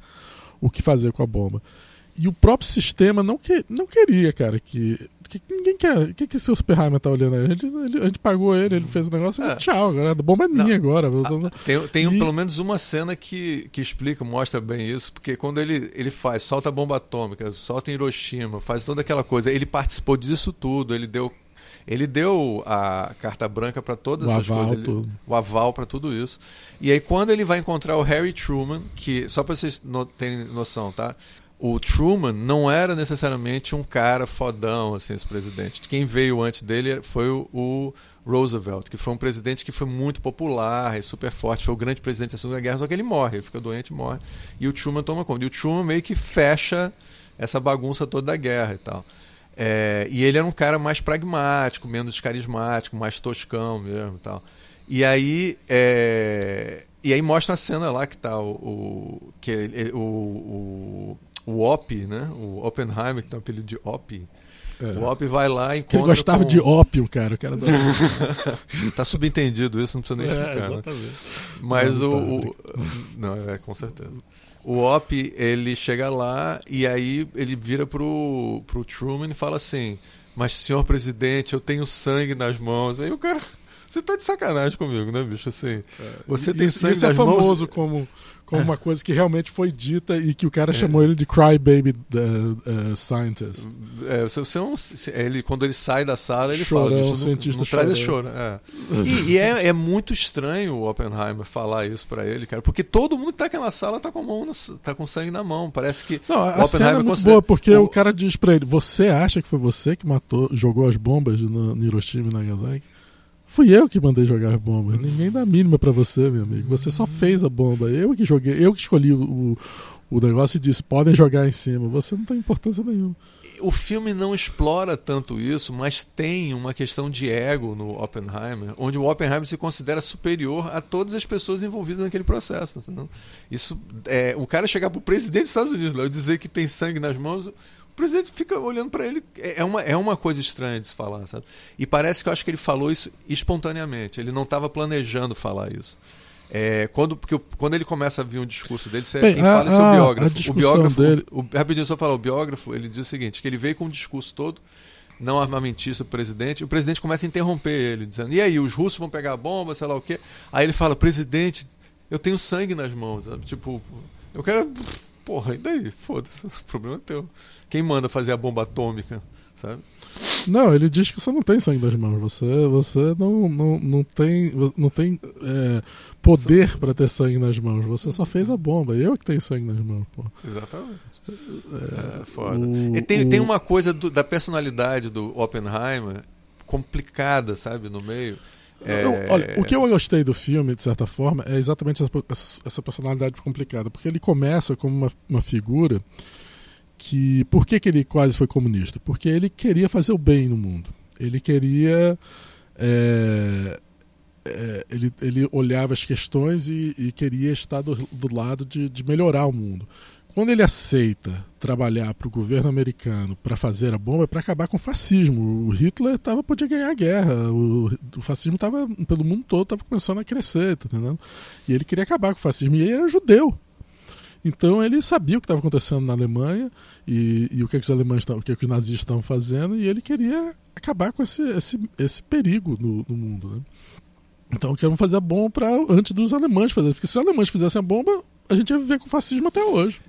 o que fazer com a bomba. E o próprio sistema não, que, não queria, cara, que. que ninguém quer. O que, que seu Oppenheimer tá olhando aí? A gente, ele- a gente pagou ele, ele fez o negócio, É. tchau, agora a bomba é minha Não. agora. Ah, Tem, tem E- pelo menos uma cena que, que explica, mostra bem isso, porque quando ele, ele faz, solta a bomba atômica, solta em Hiroshima, faz toda aquela coisa, ele participou disso tudo, ele deu, ele deu a carta branca para todas O essas aval, coisas, ele- o aval para tudo isso. E aí quando ele vai encontrar o Harry Truman, que só para vocês no, terem noção, tá? O Truman não era necessariamente um cara fodão, assim, esse presidente. Quem veio antes dele foi o, o Roosevelt, que foi um presidente que foi muito popular e super forte, foi o grande presidente da Segunda Guerra, só que ele morre, ele fica doente e morre. E o Truman toma conta. E o Truman meio que fecha essa bagunça toda da guerra e tal. É, e ele era um cara mais pragmático, menos carismático, mais toscão mesmo e tal. E aí, é, e aí mostra a cena lá que tá o, o que ele- o, o, o Op, né? O Oppenheimer, que tem o apelido de Op. O Op vai lá e Que ele encontra gostava com- de ópio, cara. O cara da... Tá subentendido isso, não precisa nem é, explicar. né? exatamente. Mas Não, o, tá, o- Não, é, com certeza. O Op, ele chega lá e aí ele vira pro, pro Truman e fala assim: Mas, senhor presidente, eu tenho sangue nas mãos. Aí o cara. Você tá de sacanagem comigo, né, bicho? Assim, você tem isso, sangue isso é nas mãos. famoso como, como uma coisa que realmente foi dita e que o cara chamou ele de crybaby uh, uh, scientist. É, você, não, ele, quando ele sai da sala, ele Chorão, fala: não, cientista não traz esse chorão." choro. É. E, e é, é muito estranho o Oppenheimer falar isso pra ele, cara, porque todo mundo que tá naquela sala tá com, a mão no- tá com sangue na mão. Parece que. Não, o a cena é Oppenheimer muito considera- boa porque o- o... cara diz pra ele: Você acha que foi você que matou, jogou as bombas no, no Hiroshima e Nagasaki? Fui eu que mandei jogar bomba. Ninguém dá mínima para você, meu amigo. Você só fez a bomba. Eu que joguei, eu que escolhi o, o negócio e disse: podem jogar em cima. Você não tem importância nenhuma. O filme não explora tanto isso, mas tem uma questão de ego no Oppenheimer, onde o Oppenheimer se considera superior a todas as pessoas envolvidas naquele processo. Isso, é, o cara chegar pro presidente dos Estados Unidos e dizer que tem sangue nas mãos, o presidente fica olhando para ele. É, é uma, é uma coisa estranha de se falar, sabe? E parece que eu acho que ele falou isso espontaneamente. Ele não estava planejando falar isso. É, quando, porque quando ele começa a vir um discurso dele, você, Bem, quem fala é o biógrafo. o biógrafo, dele... o, rapidinho só falar, o biógrafo, ele diz o seguinte, que ele veio com um discurso todo não armamentista do presidente, e o presidente começa a interromper ele, dizendo, e aí, os russos vão pegar a bomba, sei lá o quê. Aí ele fala, presidente, eu tenho sangue nas mãos, sabe? tipo, eu quero, porra, e daí? Foda-se, o problema é teu. Quem manda fazer a bomba atômica, sabe? Não, ele diz que você não tem sangue nas mãos. Você, você não, não, não tem, não tem é, poder para ter sangue nas mãos. Você só fez a bomba. Eu que tenho sangue nas mãos. Pô. Exatamente. É, é foda. O, e tem, o... tem uma coisa do, da personalidade do Oppenheimer complicada, sabe, no meio. É... olha, o que eu gostei do filme, de certa forma, é exatamente essa, essa personalidade complicada. Porque ele começa como uma, uma figura que por que, que ele quase foi comunista? Porque ele queria fazer o bem no mundo. Ele queria é, é, ele, ele olhava as questões e, e queria estar do, do lado de, de, melhorar o mundo. Quando ele aceita trabalhar para o governo americano para fazer a bomba, é para acabar com o fascismo. O Hitler tava, podia ganhar a guerra, o, o fascismo estava pelo mundo todo estava começando a crescer, tá entendendo? E ele queria acabar com o fascismo. E ele era judeu. Então ele sabia o que estava acontecendo na Alemanha e, e, o que, é que os alemães o que, é que os nazistas estavam fazendo e ele queria acabar com esse, esse, esse perigo no, no mundo. Né? Então queriam fazer a bomba pra, antes dos alemães fazerem, porque se os alemães fizessem a bomba, a gente ia viver com fascismo até hoje.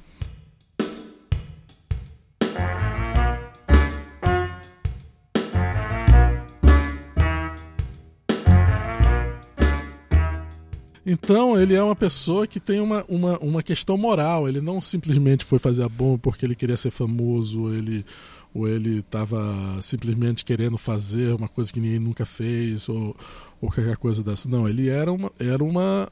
Então, ele é uma pessoa que tem uma, uma, uma questão moral. Ele não simplesmente foi fazer a bomba porque ele queria ser famoso, ele, ou ele estava simplesmente querendo fazer uma coisa que ninguém nunca fez, ou, ou qualquer coisa dessa. Não, ele era uma. Era uma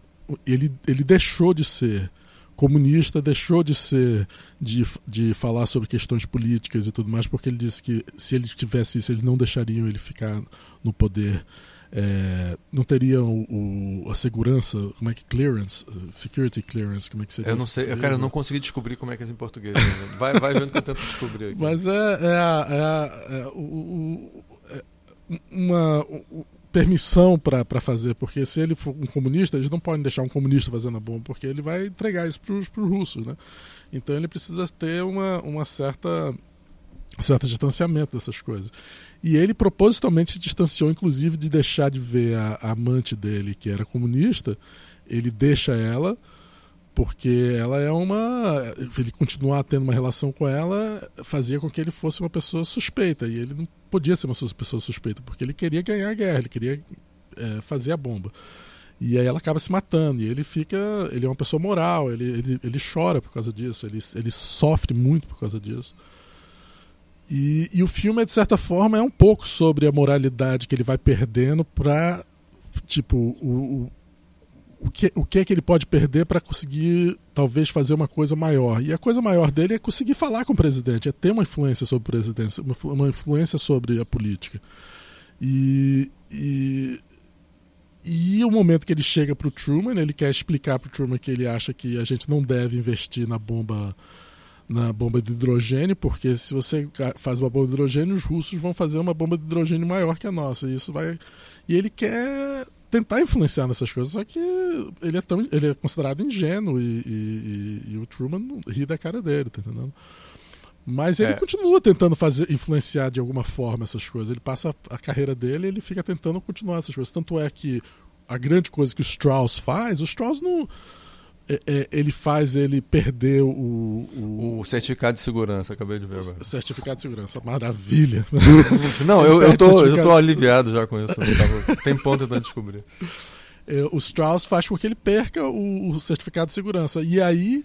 ele, ele deixou de ser comunista, deixou de ser. De, de falar sobre questões políticas e tudo mais, porque ele disse que se ele tivesse isso, eles não deixariam ele ficar no poder é, não teriam o, a segurança, como é que clearance, security clearance, como é que seria? Eu não sei, eu, cara, eu não consegui descobrir como é que é em português. Né? Vai, vai vendo que eu tento descobrir aqui. Mas é, é, é, é o, é uma permissão para fazer, porque se ele for um comunista, eles não podem deixar um comunista fazendo a bomba, porque ele vai entregar isso para os russos, né? Então ele precisa ter uma, uma certa certo distanciamento dessas coisas. E ele propositalmente se distanciou, inclusive, de deixar de ver a, a amante dele, que era comunista, ele deixa ela porque ela é uma. Ele continuar tendo uma relação com ela fazia com que ele fosse uma pessoa suspeita. E ele não podia ser uma pessoa suspeita, porque ele queria ganhar a guerra, ele queria é, fazer a bomba. E aí ela acaba se matando. E ele fica. Ele é uma pessoa moral, ele, ele, ele chora por causa disso, ele, ele sofre muito por causa disso. E, e, o filme, de certa forma, é um pouco sobre a moralidade que ele vai perdendo para tipo, o, o, o, que, o que é que ele pode perder para conseguir, talvez, fazer uma coisa maior. E a coisa maior dele é conseguir falar com o presidente, é ter uma influência sobre o presidente, uma, uma influência sobre a política. E, e, e o momento que ele chega para o Truman, ele quer explicar para o Truman que ele acha que a gente não deve investir na bomba na bomba de hidrogênio, porque se você faz uma bomba de hidrogênio, os russos vão fazer uma bomba de hidrogênio maior que a nossa. E isso vai. E ele quer tentar influenciar nessas coisas, só que ele é, tão, ele é considerado ingênuo e, e, e, e o Truman ri da cara dele, tá entendendo? Mas ele é. continua tentando fazer influenciar de alguma forma essas coisas. Ele passa a carreira dele e ele fica tentando continuar essas coisas. Tanto é que a grande coisa que o Strauss faz, o Strauss não é, é, ele faz ele perder o, o, o. certificado de segurança, acabei de ver agora. Certificado de segurança, maravilha. Não, eu, eu, tô, eu tô aliviado já com isso. Tem ponto tentando descobrir. É, o Strauss faz com que ele perca o, o, certificado de segurança. E aí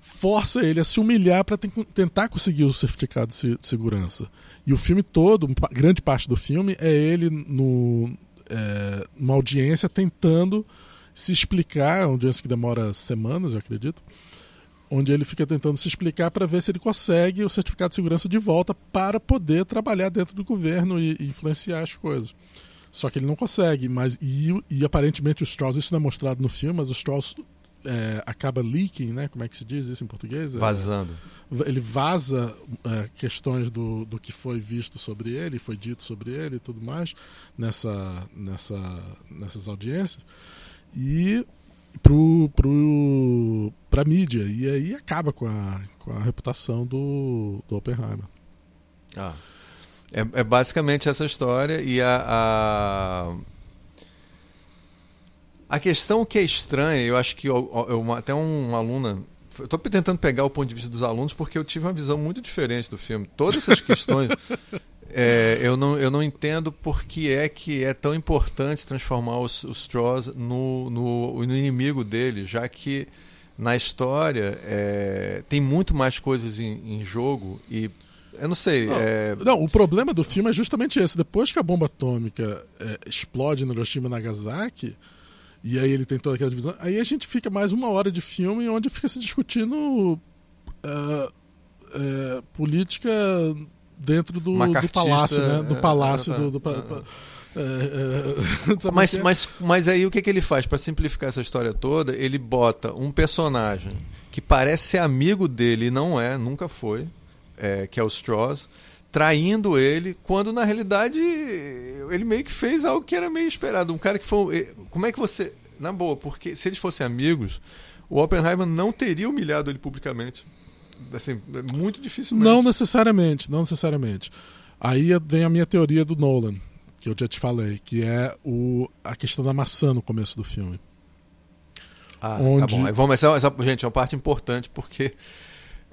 força ele a se humilhar para tentar conseguir o certificado de segurança. E o filme todo, grande parte do filme, é ele no, é, uma audiência tentando se explicar, uma audiência que demora semanas, eu acredito, onde ele fica tentando se explicar para ver se ele consegue o certificado de segurança de volta para poder trabalhar dentro do governo e, e influenciar as coisas. Só que ele não consegue, mas e, e, aparentemente o Strauss, isso não é mostrado no filme, mas o Strauss é, acaba leaking, né? Como é que se diz isso em português? É, Vazando. Ele vaza é, questões do, do que foi visto sobre ele, foi dito sobre ele e tudo mais nessa, nessa, nessas audiências. E pro, pro, pra mídia. E aí acaba com a, com a reputação do, do Oppenheimer. Ah. É, é basicamente essa história e a, a, a questão que é estranha, eu acho que eu, eu, até uma aluna estou tentando pegar o ponto de vista dos alunos porque eu tive uma visão muito diferente do filme. Todas essas questões é, eu, não, eu não entendo por que é que é tão importante transformar os, os Trolls no, no, no inimigo dele, já que na história é, tem muito mais coisas em, em jogo e eu não sei. Não, é... não, o problema do filme é justamente esse. Depois que a bomba atômica é, explode no Hiroshima e Nagasaki, e aí ele tem toda aquela divisão, aí a gente fica mais uma hora de filme onde fica se discutindo uh, uh, política dentro do, do palácio, né? Do é, palácio, é, do, do, do mas, mas, mas aí o que, que ele faz? Para simplificar essa história toda, ele bota um personagem que parece ser amigo dele e não é, nunca foi, é, que é o Strauss, traindo ele, quando na realidade ele meio que fez algo que era meio esperado. Um cara que foi. Como é que você. Na boa, porque se eles fossem amigos, o Oppenheimer não teria humilhado ele publicamente assim, é muito difícil. Não necessariamente, não necessariamente. Aí vem a minha teoria do Nolan, que eu já te falei, que é o, a questão da maçã no começo do filme. Ah, tá onde... tá bom. vamos, essa, essa, gente, é uma parte importante porque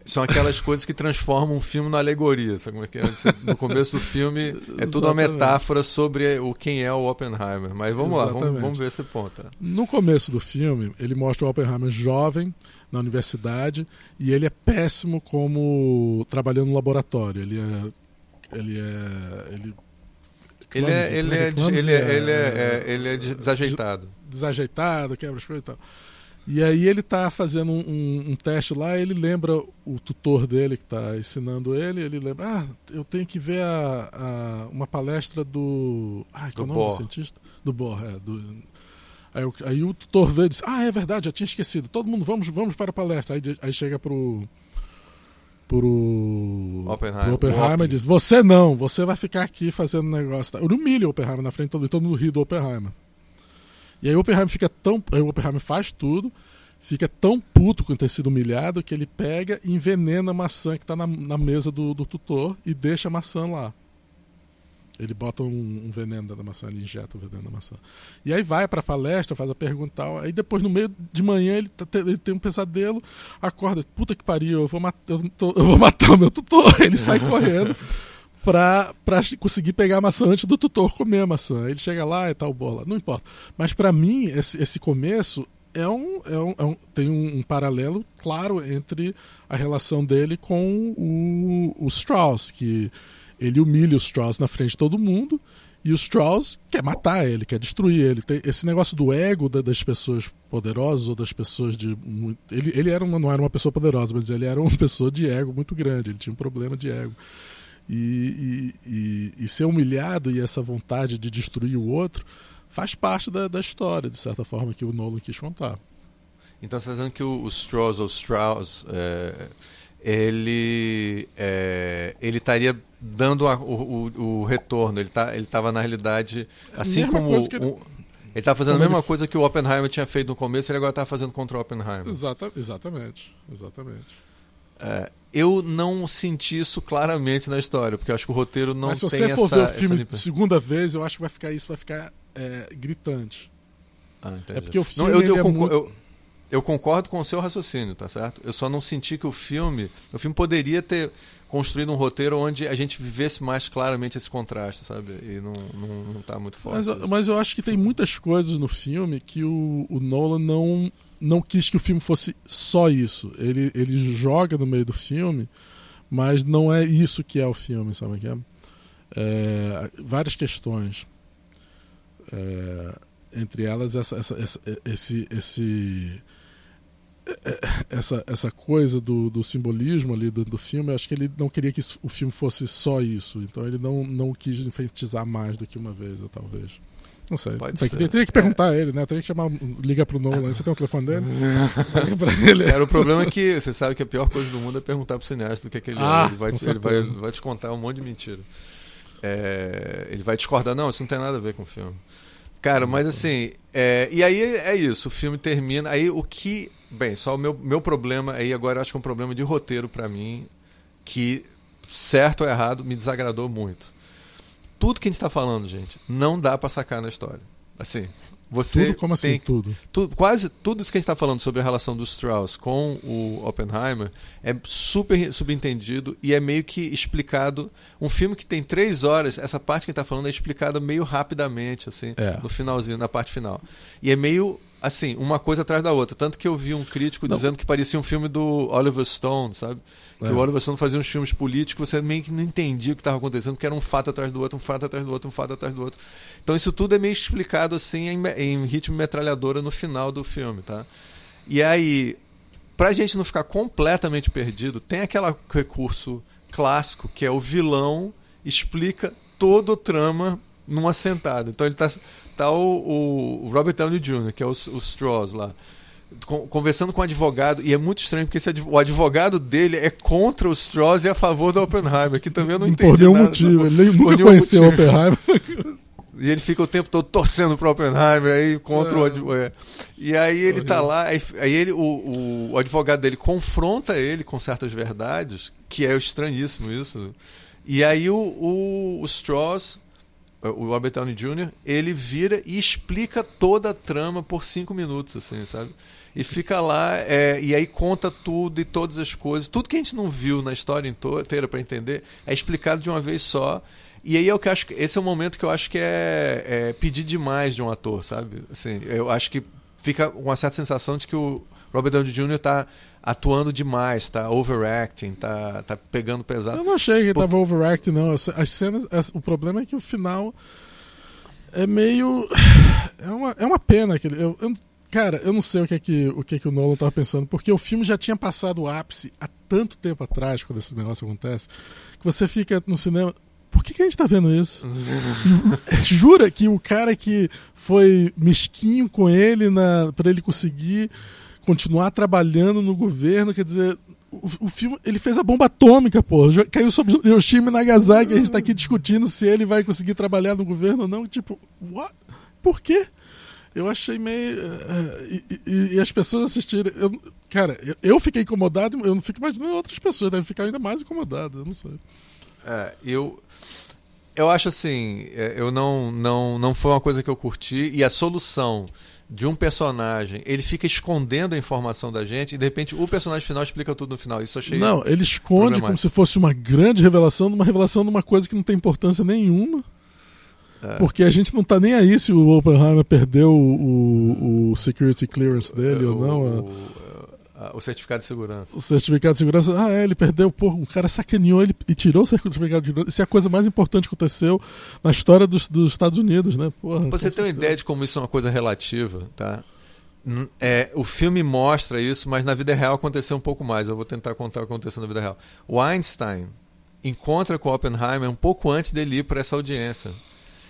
são aquelas coisas que transformam um filme na alegoria. Sabe como é que é? No começo do filme é tudo uma metáfora sobre o quem é o Oppenheimer. Mas vamos Exatamente. lá, vamos, vamos, ver esse ponto. No começo do filme, ele mostra o Oppenheimer jovem na universidade e ele é péssimo como trabalhando no laboratório. Ele é ele é ele ele é, ele, é, ele, é, ele, é, ele é desajeitado. Desajeitado, quebra as coisas e tal. E aí ele está fazendo um, um, um, teste lá, ele lembra o tutor dele que está ensinando ele, ele lembra, ah, eu tenho que ver a, a uma palestra do. Ai, qual é o nome do cientista? Do Bohr, é. Do, aí, aí, o tutor vê e diz, ah, é verdade, já tinha esquecido. Todo mundo, vamos, vamos para a palestra. Aí, aí chega pro. Pro Oppenheimer, pro Oppenheimer e diz: Você não, você vai ficar aqui fazendo negócio. Tá? Ele humilha o Oppenheimer na frente todo mundo ri do Oppenheimer. E aí o Oppenheimer fica tão. O Oppenheimer faz tudo, fica tão puto com ter sido humilhado que ele pega e envenena a maçã que está na, na, mesa do, do, tutor e deixa a maçã lá. Ele bota um, um veneno da maçã, ele injeta o veneno da maçã. E aí vai para a palestra, faz a pergunta tal. Aí depois, no meio de manhã, ele, tá, ele tem um pesadelo, acorda, puta que pariu, eu vou, mat eu, tô, eu vou matar o meu tutor. Ele sai correndo pra, pra conseguir pegar a maçã antes do tutor comer a maçã. Ele chega lá e tal, bola. Não importa. Mas para mim, esse, esse começo é um, é um, é um tem um, um, paralelo claro entre a relação dele com o, o Strauss, que ele humilha o Strauss na frente de todo mundo e o Strauss quer matar ele, quer destruir ele. Tem esse negócio do ego da, das pessoas poderosas ou das pessoas de. Ele, ele era uma, não era uma pessoa poderosa, mas ele era uma pessoa de ego muito grande, ele tinha um problema de ego. E, e, e, ser humilhado e essa vontade de destruir o outro faz parte da, da história, de certa forma, que o Nolan quis contar. Então você está dizendo que o, o Strauss, ou Strauss, é, ele, é, ele estaria dando a, o, o, o, retorno, ele tá, estava na realidade, assim como... ele... Estava fazendo a mesma ele... coisa que o Oppenheimer tinha feito no começo, ele agora está fazendo contra o Oppenheimer. Exata, exatamente, exatamente. É, eu não senti isso claramente na história, porque eu acho que o roteiro não Mas se tem você for ver o filme segunda vez, eu acho que vai ficar isso vai ficar é, gritante. Ah, é porque o filme não, eu, eu, é muito... eu, eu, concordo com o seu raciocínio, tá certo? Eu só não senti que o filme, o filme poderia ter construído um roteiro onde a gente vivesse mais claramente esse contraste, sabe? E não, não, não tá muito forte. Mas, mas eu acho que tem muitas coisas no filme que o, o Nolan não não quis que o filme fosse só isso. Ele, ele joga no meio do filme, mas não é isso que é o filme, sabe o que é? é? Várias questões. É, entre elas, essa, essa, essa, esse, esse, essa, essa coisa do, do simbolismo ali do, do filme, acho que ele não queria que o filme fosse só isso. Então ele não, não quis enfatizar mais do que uma vez, talvez. Não sei. Pode ser. Teria, teria que perguntar é. a ele, né? Teria que chamar, ligar pro Nolan. Você tem o telefone dele? ele. Era o problema é que você sabe que a pior coisa do mundo é perguntar pro cineasta do que, é que ele ah, é. Ele vai, te, ele vai, vai te contar um monte de mentira. É, ele vai discordar, não, isso não tem nada a ver com o filme. Cara, mas assim, é, e aí é isso, o filme termina. Aí o que. Bem, só o meu, meu problema aí agora acho que é um problema de roteiro para mim, que, certo ou errado, me desagradou muito tudo que a gente está falando, gente, não dá para sacar na história. Assim, você tudo como assim tudo? tudo? Quase tudo isso que a gente está falando sobre a relação do Strauss com o Oppenheimer é super subentendido e é meio que explicado. Um filme que tem três horas, essa parte que a gente está falando é explicada meio rapidamente, assim, é. no finalzinho, na parte final. E é meio assim, uma coisa atrás da outra. Tanto que eu vi um crítico não. dizendo que parecia um filme do Oliver Stone, sabe? Que é. o Oliver Stone fazia uns filmes políticos, você meio que não entendia o que estava acontecendo, porque era um fato atrás do outro, um fato atrás do outro, um fato atrás do outro. Então isso tudo é meio explicado assim em, em ritmo metralhadora no final do filme, tá? E aí, pra gente não ficar completamente perdido, tem aquele recurso clássico que é o vilão explica todo o trama numa sentada. Então ele tá, tá o, o Robert Downey Jr., que é o, o Strauss lá conversando com o um advogado, e é muito estranho porque esse, o advogado dele é contra o Strauss e a favor do Oppenheimer, que também eu não entendi. Por nenhum nada, motivo, ele nunca conheceu o Oppenheimer. E ele fica o tempo todo torcendo pro Oppenheimer aí contra é. o é. E aí ele tá lá, aí, aí ele, o, o, advogado dele confronta ele com certas verdades, que é estranhíssimo isso. E aí o, o, o Strauss, o Robert Downey Jr., ele vira e explica toda a trama por cinco minutos, assim, sabe? e fica lá é, e aí conta tudo e todas as coisas. Tudo que a gente não viu na história inteira para entender é explicado de uma vez só. E aí é o que acho esse é o momento que eu acho que é, é pedir demais de um ator, sabe? Assim, eu acho que fica uma certa sensação de que o Robert Downey Jr. está atuando demais, está overacting, está tá pegando pesado. Eu não achei que Por... overacting, não. As cenas, o problema é que o final é meio. É uma, é uma pena. Que eu, eu Cara, eu não sei o que é que o, que é que o Nolan tava pensando, porque o filme já tinha passado o ápice há tanto tempo atrás, quando esse negócio acontece, que você fica no cinema. Por que, que a gente tá vendo isso? Jura que o cara que foi mesquinho com ele na, para ele conseguir continuar trabalhando no governo, quer dizer, o, o, filme, ele fez a bomba atômica, pô. Caiu sobre Hiroshima e Nagasaki, a gente tá aqui discutindo se ele vai conseguir trabalhar no governo ou não. Tipo, what? Por quê? eu achei meio. Uh, e, e, e, as pessoas assistirem. Eu, cara, eu, eu, fiquei incomodado, eu não fico imaginando outras pessoas devem ficar ainda mais incomodadas, eu não sei. É, eu. Eu acho assim, é, eu não, não, não foi uma coisa que eu curti, e a solução de um personagem, ele fica escondendo a informação da gente e de repente o personagem final explica tudo no final. Isso eu achei. Não, ele esconde como se fosse uma grande revelação, uma revelação de uma coisa que não tem importância nenhuma. É. Porque a gente não tá nem aí se o Oppenheimer perdeu o, o security clearance dele o, ou não. O, o, certificado de segurança. O certificado de segurança. Ah, é, ele perdeu. Pô, o cara sacaneou ele e tirou o certificado de segurança. Isso é a coisa mais importante que aconteceu na história dos, dos Estados Unidos, né? Porra, Você tem uma ideia de como isso é uma coisa relativa, tá? É, o filme mostra isso, mas na vida real aconteceu um pouco mais. Eu vou tentar contar o que aconteceu na vida real. O Einstein encontra com Oppenheimer um pouco antes dele ir para essa audiência.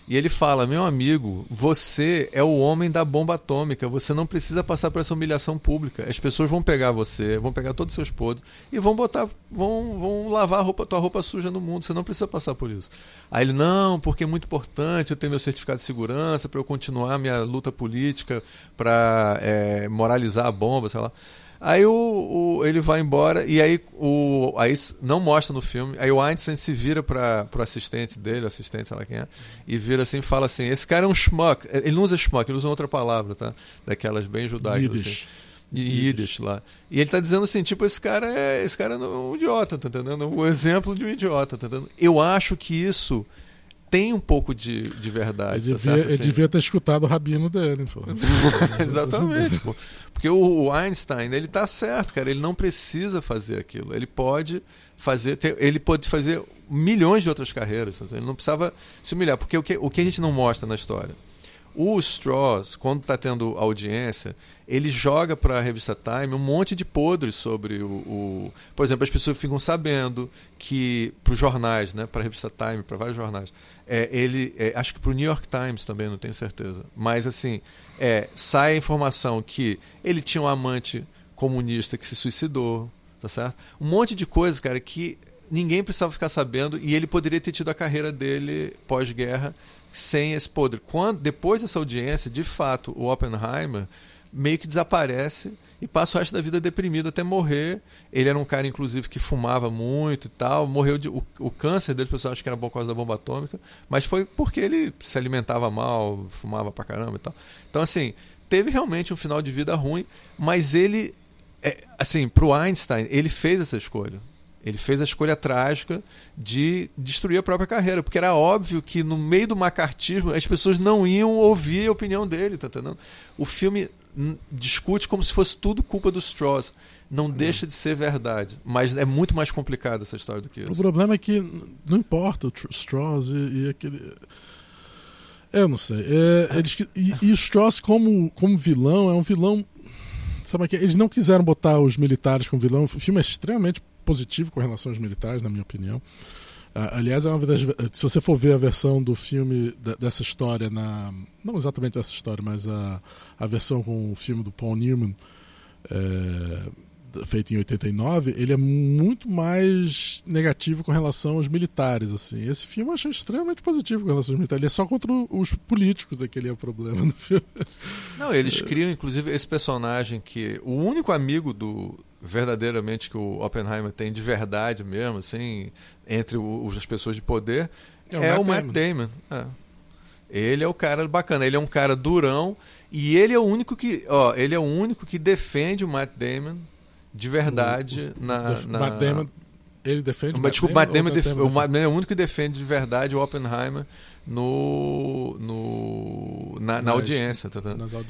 E ele fala: Meu amigo, você é o homem da bomba atômica, você não precisa passar por essa humilhação pública. As pessoas vão pegar você, vão pegar todos os seus podres e vão botar, vão, vão lavar a roupa, tua roupa suja no mundo, você não precisa passar por isso. Aí ele: Não, porque é muito importante eu ter meu certificado de segurança para eu continuar minha luta política, para é, moralizar a bomba, sei lá. Aí o, o, ele vai embora e aí, o, aí não mostra no filme. Aí o Einstein se vira para o assistente dele, assistente, sei lá quem é, e vira assim fala assim: Esse cara é um schmuck. Ele não usa schmuck, ele usa outra palavra, tá? Daquelas bem judaicas. Assim. E Yiddish lá. E ele tá dizendo assim, tipo, esse cara é, esse cara é um idiota, tá entendendo? Um exemplo de um idiota, tá entendendo? Eu acho que isso tem um pouco de, de verdade. Ele, tá devia, assim. ele devia ter escutado o rabino dele. Exatamente. Pô. Porque o Einstein, ele tá certo, cara. Ele não precisa fazer aquilo. Ele pode fazer, ter, ele pode fazer milhões de outras carreiras. Ele não precisava se humilhar. Porque o que, o que a gente não mostra na história? O Strauss, quando está tendo audiência, ele joga para a revista Time um monte de podres sobre o, o, Por exemplo, as pessoas ficam sabendo que. Para os jornais, né? para a revista Time, para vários jornais. É, ele, é, acho que para o New York Times também, não tenho certeza. Mas, assim, é, sai a informação que ele tinha um amante comunista que se suicidou, tá certo? Um monte de coisa, cara, que ninguém precisava ficar sabendo e ele poderia ter tido a carreira dele pós-guerra sem esse podre. Quando, depois dessa audiência, de fato, o Oppenheimer meio que desaparece e passa o resto da vida deprimido até morrer. Ele era um cara, inclusive, que fumava muito e tal. Morreu de. O, o câncer dele, o pessoal acha que era por causa da bomba atômica, mas foi porque ele se alimentava mal, fumava pra caramba e tal. Então, assim, teve realmente um final de vida ruim, mas ele. É, assim, pro Einstein, ele fez essa escolha. Ele fez a escolha trágica de destruir a própria carreira, porque era óbvio que no meio do macartismo as pessoas não iam ouvir a opinião dele, tá entendendo? O filme discute como se fosse tudo culpa do Strauss. Não deixa de ser verdade, mas é muito mais complicado essa história do que isso. O problema é que não importa o Strauss e, e aquele. Eu não sei. É, eles, e, e, o Strauss, como, como vilão, é um vilão. Sabe que eles não quiseram botar os militares como vilão. O filme é extremamente positivo com relação aos militares, na minha opinião. Aliás, é uma das, se você for ver a versão do filme dessa história na não exatamente essa história, mas a, a versão com o filme do Paul Newman é, feito em 89, ele é muito mais negativo com relação aos militares. assim. Esse filme eu achei extremamente positivo com relação aos militares. Ele é só contra os políticos é que ele é o problema do filme. Não, eles criam, inclusive, esse personagem que. O único amigo do. Verdadeiramente que o Oppenheimer tem de verdade mesmo, assim, entre os, as pessoas de poder, é o é Matt o Matt Damon. Damon. É. Ele é o cara bacana, ele é um cara durão e ele é o único que, ó, ele é o único que defende o Matt Damon de verdade o, o, na, o, na... Matt Damon, ele defende Mas, desculpa, Matt Damon, def... o Matt Damon é o único que defende de verdade o Oppenheimer no, no na, na audiência, tá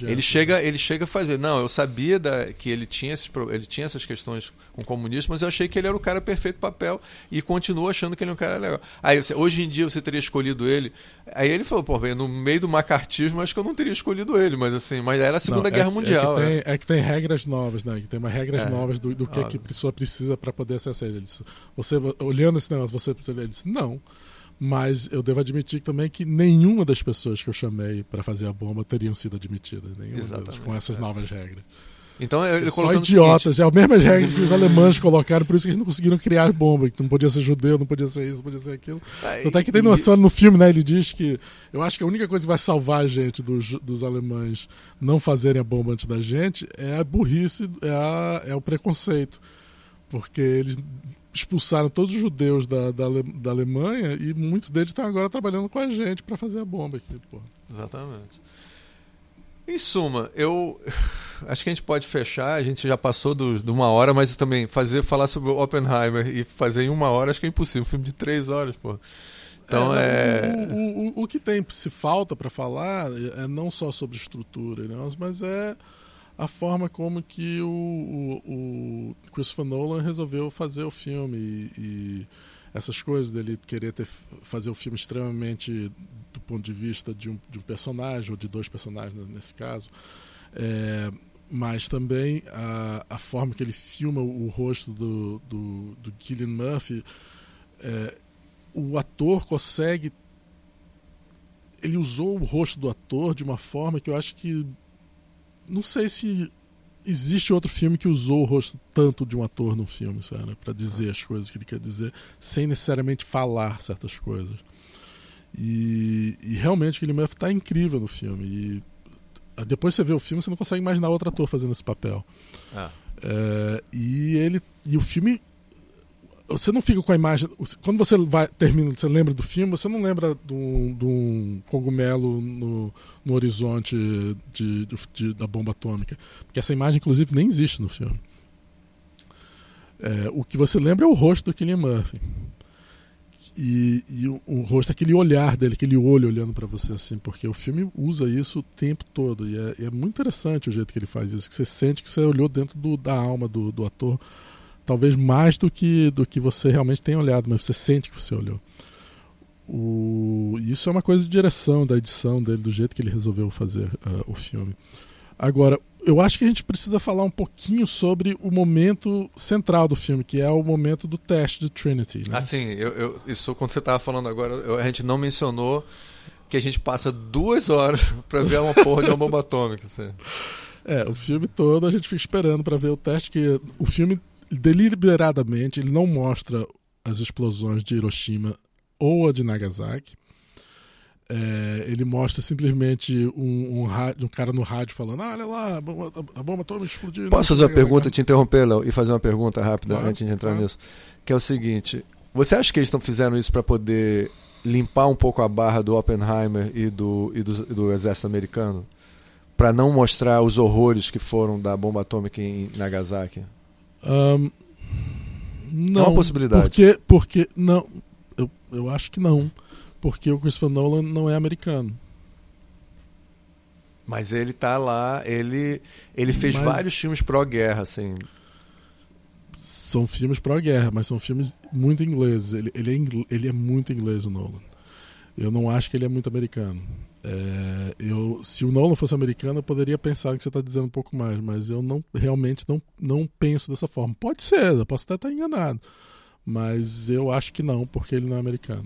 ele chega ele chega a fazer. Não eu sabia da, que ele tinha esses, ele tinha essas questões com o comunismo mas eu achei que ele era o cara perfeito papel e continuo achando que ele é um cara legal. Aí hoje em dia você teria escolhido ele? Aí ele falou pô no meio do macartismo acho que eu não teria escolhido ele mas assim mas era a segunda não, é guerra é, mundial é que, tem, é. é que, tem, regras novas né? Que tem umas regras é. novas do, do que, que a pessoa precisa para poder acessar. Ele disse, você olhando esse negócio você ele disse não mas eu devo admitir também que nenhuma das pessoas que eu chamei para fazer a bomba teriam sido admitidas, nenhuma delas, com essas é. novas regras. Então ele Só idiotas, é a mesma regra que os alemães colocaram, por isso que eles não conseguiram criar bomba, que não podia ser judeu, não podia ser isso, não podia ser aquilo. Ah, Até que tem noção no filme, né? Ele diz que eu acho que a única coisa que vai salvar a gente dos, dos alemães não fazerem a bomba antes da gente é a burrice, é, a, é o preconceito. Porque eles expulsaram todos os judeus da, da, da Alemanha e muitos deles estão agora trabalhando com a gente para fazer a bomba aqui. Pô. Exatamente. Em suma, eu acho que a gente pode fechar. A gente já passou do, de uma hora, mas também fazer falar sobre o Oppenheimer e fazer em uma hora acho que é impossível. Um filme de três horas, pô. Então é. é... O, o, o, que tem se falta para falar é não só sobre estrutura, né, mas é a forma como que o, o, o Christopher Nolan resolveu fazer o filme e, e, essas coisas dele querer ter, fazer o filme extremamente do ponto de vista de um, de um personagem ou de dois personagens nesse caso. É, mas também a, a forma que ele filma o, o rosto do, do, do Cillian Murphy é, o ator consegue ele usou o rosto do ator de uma forma que eu acho que não sei se existe outro filme que usou o rosto tanto de um ator no filme, sabe? Para dizer as coisas que ele quer dizer, sem necessariamente falar certas coisas. E, e realmente o Murphy está incrível no filme. E depois você vê o filme, você não consegue imaginar outro ator fazendo esse papel. Ah. É, e ele e o filme você não fica com a imagem. Quando você vai termina, você lembra do filme, você não lembra de um, de um cogumelo no, no horizonte de, de, da bomba atômica. Porque essa imagem, inclusive, nem existe no filme. É, o que você lembra é o rosto do Killian Murphy. E, e o, o, rosto, aquele olhar dele, aquele olho olhando para você assim, porque o filme usa isso o tempo todo. E é, é, muito interessante o jeito que ele faz isso, que você sente que você olhou dentro do, da alma do, do ator talvez mais do que do que você realmente tem olhado, mas você sente que você olhou. o, isso é uma coisa de direção, da edição dele, do jeito que ele resolveu fazer uh, o filme. Agora, eu acho que a gente precisa falar um pouquinho sobre o momento central do filme, que é o momento do teste de Trinity. Né? Assim, eu, eu, isso quando você estava falando agora, eu, a gente não mencionou que a gente passa duas horas para ver uma porra de uma bomba atômica. Assim. É, o filme todo a gente fica esperando para ver o teste, que o filme deliberadamente ele não mostra as explosões de Hiroshima ou a de Nagasaki. É, ele mostra simplesmente um, um, rádio, um, cara no rádio falando: ah, olha lá, a bomba, a bomba atômica explodiu. Posso fazer uma pergunta, te interromper, Léo, e fazer uma pergunta rápida claro, antes de entrar claro. nisso? Que é o seguinte: você acha que eles estão fazendo isso para poder limpar um pouco a barra do Oppenheimer e do, e do, do exército americano? Para não mostrar os horrores que foram da bomba atômica em Nagasaki? Um, não. É uma possibilidade. Porque, porque não, eu, eu acho que não porque o Christopher Nolan não é americano. Mas ele tá lá, ele ele fez mas... vários filmes pró-guerra, assim. São filmes pró-guerra, mas são filmes muito ingleses. Ele, ele, é, ele é muito inglês, o Nolan. Eu não acho que ele é muito americano. É, eu, se o Nolan fosse americano, eu poderia pensar que você está dizendo um pouco mais, mas eu não realmente não, não penso dessa forma. Pode ser, eu posso até estar enganado, mas eu acho que não, porque ele não é americano.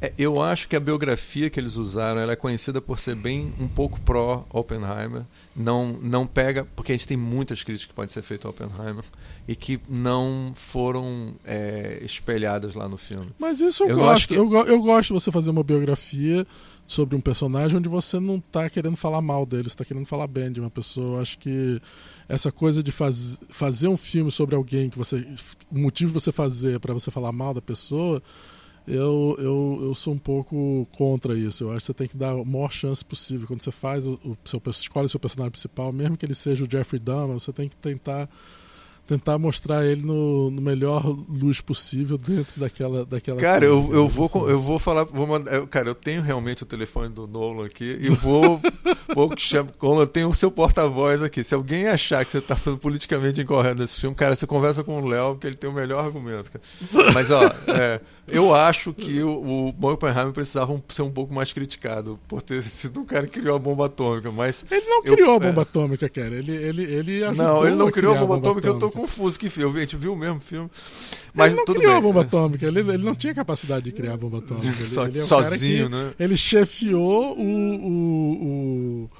É, eu acho que a biografia que eles usaram ela é conhecida por ser bem um pouco pró Oppenheimer. Não, não pega. Porque a gente tem muitas críticas que podem ser feitas ao Oppenheimer e que não foram é, espelhadas lá no filme. Mas isso eu, eu gosto. Que... Eu, eu gosto de você fazer uma biografia sobre um personagem onde você não está querendo falar mal dele, está querendo falar bem de uma pessoa. Acho que essa coisa de faz, fazer um filme sobre alguém que você. O motivo de você fazer para você falar mal da pessoa eu, eu, eu sou um pouco contra isso. Eu acho que você tem que dar a maior chance possível. Quando você faz o, o seu, escolhe o seu personagem principal, mesmo que ele seja o Jeffrey Dahmer, você tem que tentar tentar mostrar ele no, no, melhor luz possível dentro daquela daquela cara eu, eu vou assim. eu vou falar vou mandar, cara eu tenho realmente o telefone do Nolan aqui e vou vou como eu tenho o seu porta-voz aqui se alguém achar que você está falando politicamente incorreto nesse filme cara você conversa com o Léo porque ele tem o melhor argumento cara. mas ó é, eu acho que o, o Oppenheimer precisava ser um pouco mais criticado por ter sido um cara que criou a bomba atômica, mas... Ele não criou eu, a bomba é... atômica, cara. Ele, ele, ele Não, ele não criou a bomba, bomba atômica, atômica, eu tô confuso. Que filme? A gente viu o mesmo filme. Mas ele não tudo criou bem. a bomba atômica. Ele, ele não tinha capacidade de criar a bomba atômica. Ele, so, ele é sozinho, né? Ele chefiou o, o,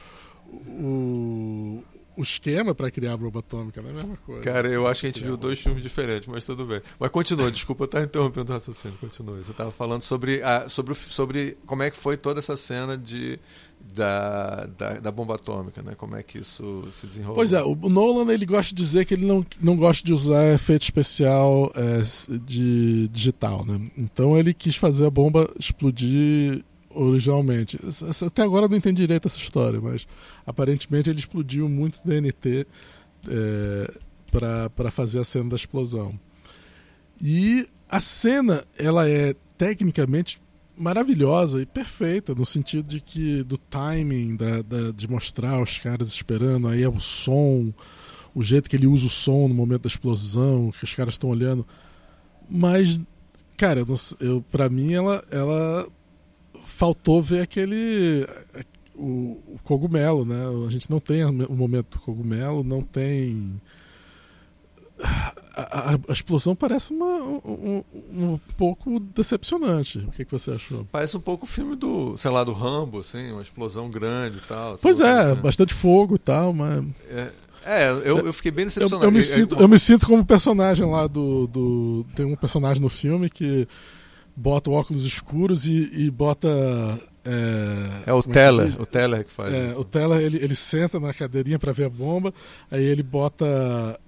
o, o o esquema para criar a bomba atômica, não é a mesma coisa. Cara, eu acho que a gente viu dois filmes diferentes, mas tudo bem. Mas continua, desculpa estar interrompendo o raciocínio, continua. Você estava falando sobre, a, sobre, sobre como é que foi toda essa cena de, da, da, da, bomba atômica, né? Como é que isso se desenrolou? Pois é, o Nolan ele gosta de dizer que ele não, não gosta de usar efeito especial é, de digital, né? Então ele quis fazer a bomba explodir originalmente. Até agora eu não entendi direito essa história, mas aparentemente ele explodiu muito DNT é, para fazer a cena da explosão. E a cena ela é tecnicamente maravilhosa e perfeita no sentido de que do timing da, da, de mostrar os caras esperando aí é o som o jeito que ele usa o som no momento da explosão que os caras estão olhando mas cara eu, eu para mim ela ela faltou ver aquele o, o, cogumelo, né? A gente não tem o momento do cogumelo, não tem a, a, a explosão parece uma, um, um, pouco decepcionante. O que, que você achou? Parece um pouco o filme do, sei lá, do Rambo, assim, uma explosão grande e tal. Pois é, assim. bastante fogo e tal, mas. É, é eu, eu fiquei bem decepcionado. Eu, eu me, sinto, eu me sinto como personagem lá do, do. Tem um personagem no filme que bota óculos escuros e, e bota. É, é o é Teller, o Teller que faz. É, isso. o Teller ele, ele senta na cadeirinha para ver a bomba, aí ele bota.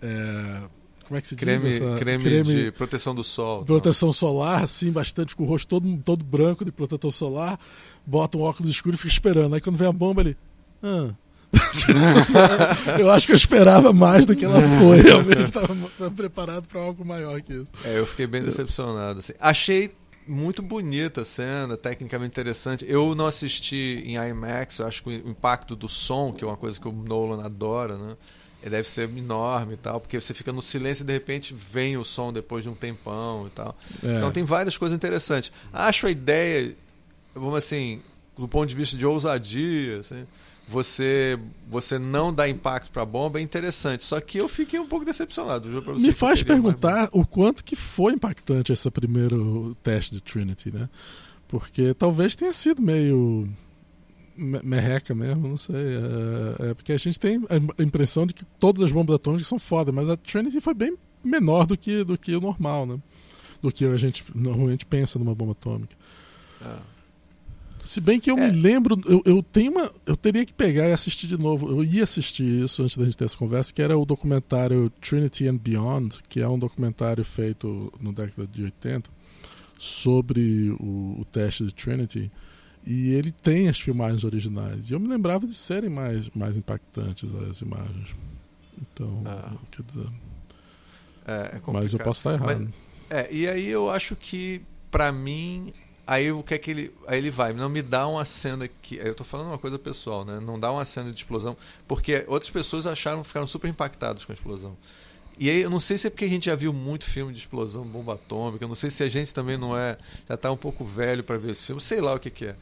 É, como é que se creme, diz? Essa, creme, creme de proteção do sol. Proteção solar, assim, bastante, com o rosto todo, todo branco de protetor solar, bota um óculos escuro e fica esperando. Aí quando vem a bomba ele. Ah. eu acho que eu esperava mais do que ela foi. Realmente estava preparado para algo maior que isso. É, eu fiquei bem decepcionado. Assim. Achei muito bonita a cena, tecnicamente interessante. Eu não assisti em IMAX, acho que o impacto do som, que é uma coisa que o Nolan adora, né? Ele deve ser enorme e tal, porque você fica no silêncio e de repente vem o som depois de um tempão e tal. É. Então tem várias coisas interessantes. Acho a ideia vamos assim, do ponto de vista de ousadia, assim, você você não dá impacto para a bomba é interessante. Só que eu fiquei um pouco decepcionado. Me faz perguntar mais... o quanto que foi impactante esse primeiro teste de Trinity, né? Porque talvez tenha sido meio merreca mesmo, não sei. É, é, porque a gente tem a impressão de que todas as bombas atômicas são foda, mas a Trinity foi bem menor do que, do que o normal, né? Do que a gente normalmente pensa numa bomba atômica. Ah. Se bem que eu é. me lembro, eu, eu tenho uma. Eu teria que pegar e assistir de novo. Eu ia assistir isso antes da gente ter essa conversa, que era o documentário Trinity and Beyond, que é um documentário feito no década de 80 sobre o, o teste de Trinity. E ele tem as filmagens originais. E eu me lembrava de serem mais, mais impactantes as imagens. Então, ah. quer dizer. É, é Mas eu posso estar errado. Mas, é, e aí eu acho que, para mim, aí o que é que ele. Aí ele vai, não me dá uma cena que. Eu tô falando uma coisa pessoal, né? Não dá uma cena de explosão. Porque outras pessoas acharam, ficaram super impactadas com a explosão. E aí, eu não sei se é porque a gente já viu muito filme de explosão, bomba atômica, eu não sei se a gente também não é. Já está um pouco velho para ver esse filme, sei lá o que, que é.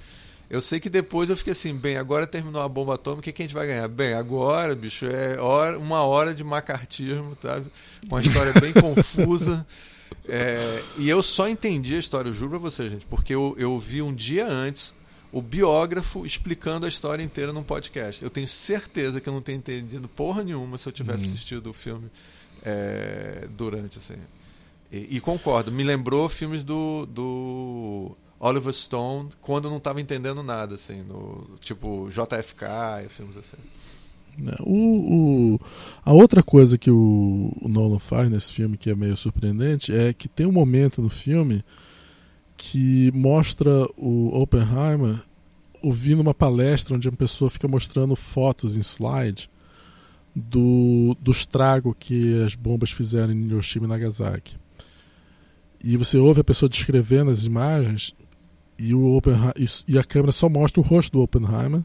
Eu sei que depois eu fiquei assim, bem, agora terminou a bomba atômica, o que, que a gente vai ganhar? Bem, agora, bicho, é hora, uma hora de macartismo, sabe? Uma história bem confusa. É, e eu só entendi a história, eu juro pra você, gente, porque eu, eu vi um dia antes o biógrafo explicando a história inteira num podcast. Eu tenho certeza que eu não tenho entendido porra nenhuma se eu tivesse uhum. assistido o filme é, durante, assim. E, e, concordo, me lembrou filmes do, do Oliver Stone quando eu não estava entendendo nada, assim, no, tipo JFK e filmes assim. É, o, o, a outra coisa que o, o, Nolan faz nesse filme que é meio surpreendente é que tem um momento no filme que mostra o Oppenheimer ouvindo uma palestra onde uma pessoa fica mostrando fotos em slide do, do estrago que as bombas fizeram em Hiroshima e Nagasaki. E você ouve a pessoa descrevendo as imagens e, o e a câmera só mostra o rosto do Oppenheimer,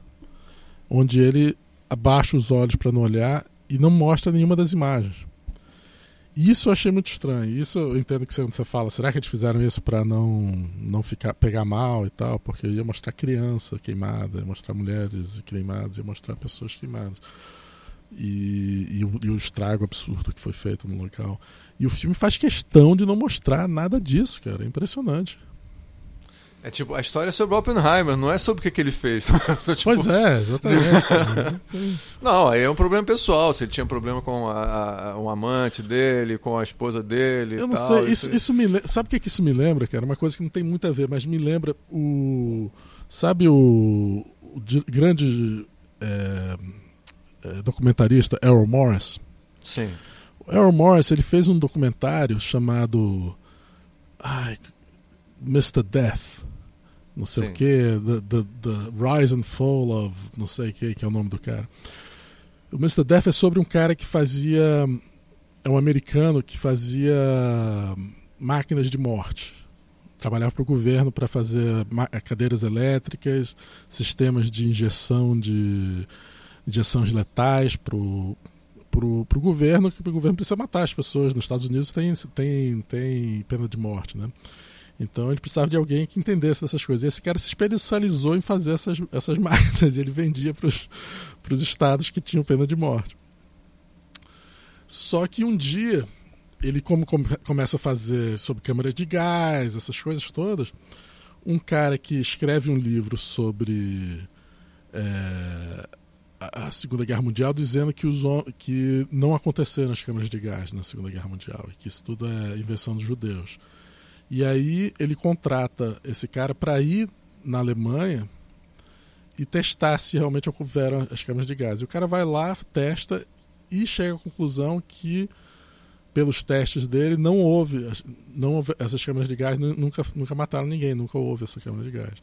onde ele abaixa os olhos para não olhar e não mostra nenhuma das imagens. Isso eu achei muito estranho. Isso eu entendo que você fala, será que eles fizeram isso para não não ficar pegar mal e tal, porque ia mostrar criança queimada, ia mostrar mulheres queimadas, ia mostrar pessoas queimadas e, e, o, e, o, estrago absurdo que foi feito no local. E o filme faz questão de não mostrar nada disso, cara. É impressionante. É tipo, a história é sobre Oppenheimer, não é sobre o que, que ele fez. tipo... Pois é, exatamente. não, aí é um problema pessoal. Se ele tinha problema com a, a, um amante dele, com a esposa dele. Eu não tal, sei, isso, isso, isso me Sabe o que, que isso me lembra, cara? Uma coisa que não tem muito a ver, mas me lembra o. Sabe o, o grande. É, documentarista Errol Morris. Sim. O Errol Morris ele fez um documentário chamado ai, Mr. Death, não sei Sim. o que, the, the, the, Rise and Fall of não sei o que, que é o nome do cara. O Mr. Death é sobre um cara que fazia. É um americano que fazia máquinas de morte. Trabalhava para o governo para fazer cadeiras elétricas, sistemas de injeção de injeções letais para o pro, pro governo, que o governo precisa matar as pessoas. Nos Estados Unidos tem, tem, tem pena de morte, né? Então ele precisava de alguém que entendesse dessas coisas. E esse cara se especializou em fazer essas, essas máquinas e ele vendia para os estados que tinham pena de morte. Só que um dia, ele como, como começa a fazer sobre câmara de gás, essas coisas todas, um cara que escreve um livro sobre é, a Segunda Guerra Mundial dizendo que, os, que não aconteceram as câmaras de gás na Segunda Guerra Mundial e que isso tudo é invenção dos judeus. E aí ele contrata esse cara para ir na Alemanha e testar se realmente ocorreram as câmaras de gás. E o cara vai lá, testa e chega à conclusão que pelos testes dele não houve, não houve essas câmaras de gás nunca, nunca mataram ninguém, nunca houve essa câmara de gás.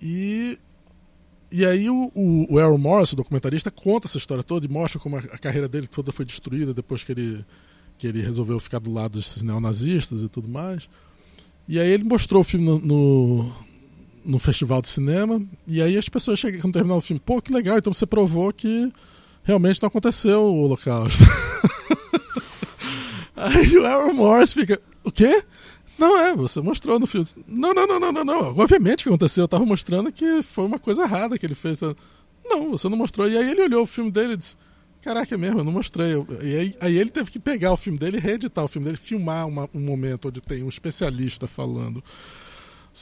E e aí o, o, o Aaron Morris, o documentarista, conta essa história toda e mostra como a, a, carreira dele toda foi destruída depois que ele, que ele resolveu ficar do lado desses neonazistas e tudo mais. E aí ele mostrou o filme no, no, no festival de cinema, e aí as pessoas chegam, quando terminar o filme, pô, que legal, então você provou que realmente não aconteceu o holocausto. aí o Aaron Morris fica, o quê? Não, é, você mostrou no filme. Não, não, não, não, não, não. Obviamente que aconteceu. Eu tava mostrando que foi uma coisa errada que ele fez. Não, você não mostrou. E aí ele olhou o filme dele e disse: Caraca, é mesmo, eu não mostrei. E aí, aí, ele teve que pegar o filme dele, reeditar o filme dele, filmar uma, um momento onde tem um especialista falando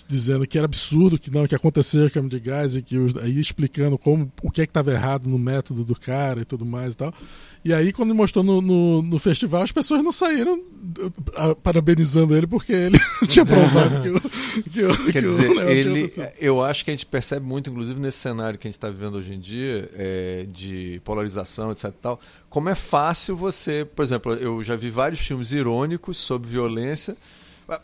dizendo que era absurdo, que não, que aconteceu câmbio de gás e que aí explicando como o que é que estava errado no método do cara e tudo mais e tal. E aí quando mostrou no, no, no festival as pessoas não saíram uh, parabenizando ele porque ele tinha provado que, o, que, o, Quer que dizer, o ele, eu acho que a gente percebe muito, inclusive nesse cenário que a gente está vivendo hoje em dia é, de polarização, etc. Tal, como é fácil você, por exemplo, eu já vi vários filmes irônicos sobre violência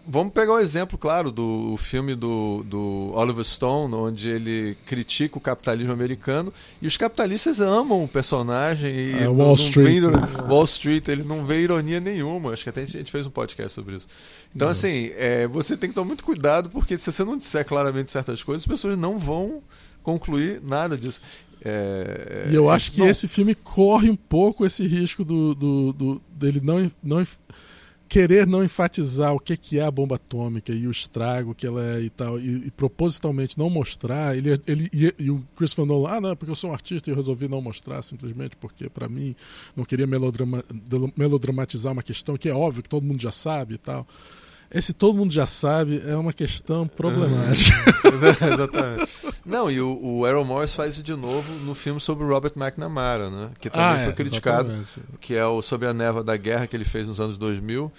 Vamos pegar o exemplo, claro, do filme do, do Oliver Stone, onde ele critica o capitalismo americano e os capitalistas amam o personagem. E é, Wall Street. Wall Street, ele não vê ironia nenhuma. Acho que até a gente fez um podcast sobre isso. Então, assim, é, você tem que tomar muito cuidado, porque se você não disser claramente certas coisas, as pessoas não vão concluir nada disso. É, e eu acho que não... esse filme corre um pouco esse risco do, do, do dele não, não querer não enfatizar o que, que é a bomba atômica e o estrago que ela é e tal, e, e propositalmente não mostrar, ele, ele e, e, o Chris Van Nolan, ah, não, porque eu sou um artista e eu resolvi não mostrar simplesmente porque, para mim, não queria melodrama, melodramatizar uma questão que é óbvio que todo mundo já sabe e tal. Esse todo mundo já sabe é uma questão problemática. Exatamente. Não, e o, o Errol Morris faz isso de novo no filme sobre o Robert McNamara, né? Que também ah, foi é, criticado, exatamente. que é o Sobre a Neva da Guerra que ele fez nos anos 2000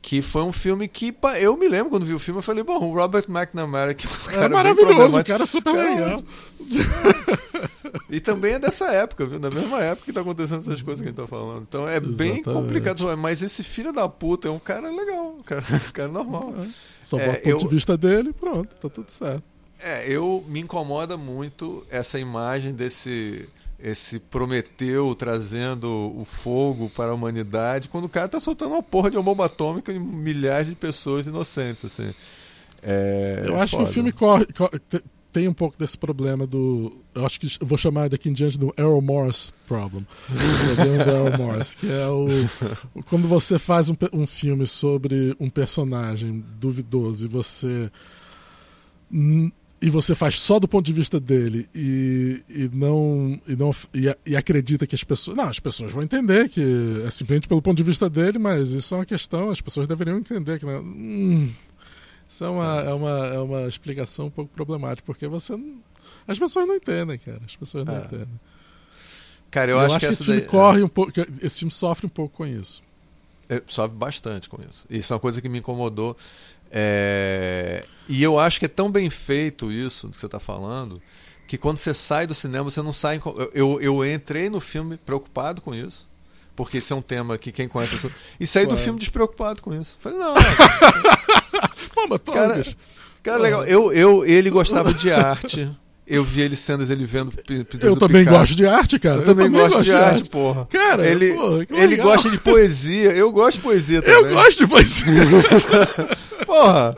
que foi um filme que eu me lembro quando vi o filme eu falei bom o Robert McNamara que é um cara é maravilhoso o cara é super legal e também é dessa época viu da mesma época que tá acontecendo essas coisas que a gente tá falando então é Exatamente. bem complicado mas esse filho da puta é um cara legal um cara, um cara normal é. só é, o ponto eu... de vista dele pronto tá tudo certo é eu me incomoda muito essa imagem desse esse Prometeu trazendo o fogo para a humanidade, quando o cara tá soltando uma porra de uma bomba atômica em milhares de pessoas inocentes, assim. É, eu acho foda. que o filme corre, corre, tem um pouco desse problema do. Eu acho que eu vou chamar daqui em diante do Errol Morris problem. o problema do Errol Morris, que é o. Quando você faz um, um filme sobre um personagem duvidoso e você e você faz só do ponto de vista dele e, e não, e, não e, e, acredita que as pessoas. Não, as pessoas vão entender que é simplesmente pelo ponto de vista dele, mas isso é uma questão, as pessoas deveriam entender que. Não, hum, isso é uma, é, uma, é uma explicação um pouco problemática, porque você. As pessoas não entendem, cara. As pessoas não é. entendem. Cara, eu, eu acho, acho, que, esse filme daí... corre um pouco. Esse filme sofre um pouco com isso. É, sofre bastante com isso. Isso é uma coisa que me incomodou. É... E eu acho que é tão bem feito isso que você está falando que quando você sai do cinema você não sai. Eu, eu entrei no filme preocupado com isso. Porque esse é um tema que quem conhece. E saí do filme despreocupado com isso. Falei, não. Pô, cara, cara, legal. Eu, eu, ele gostava de arte. Eu vi ele cenas, ele vendo Eu também Picasso. gosto de arte, cara. Eu, eu também, também, gosto, gosto de, arte, arte, porra. Cara, ele, porra, ele gosta de poesia. Eu gosto de poesia também. Eu gosto de poesia. porra.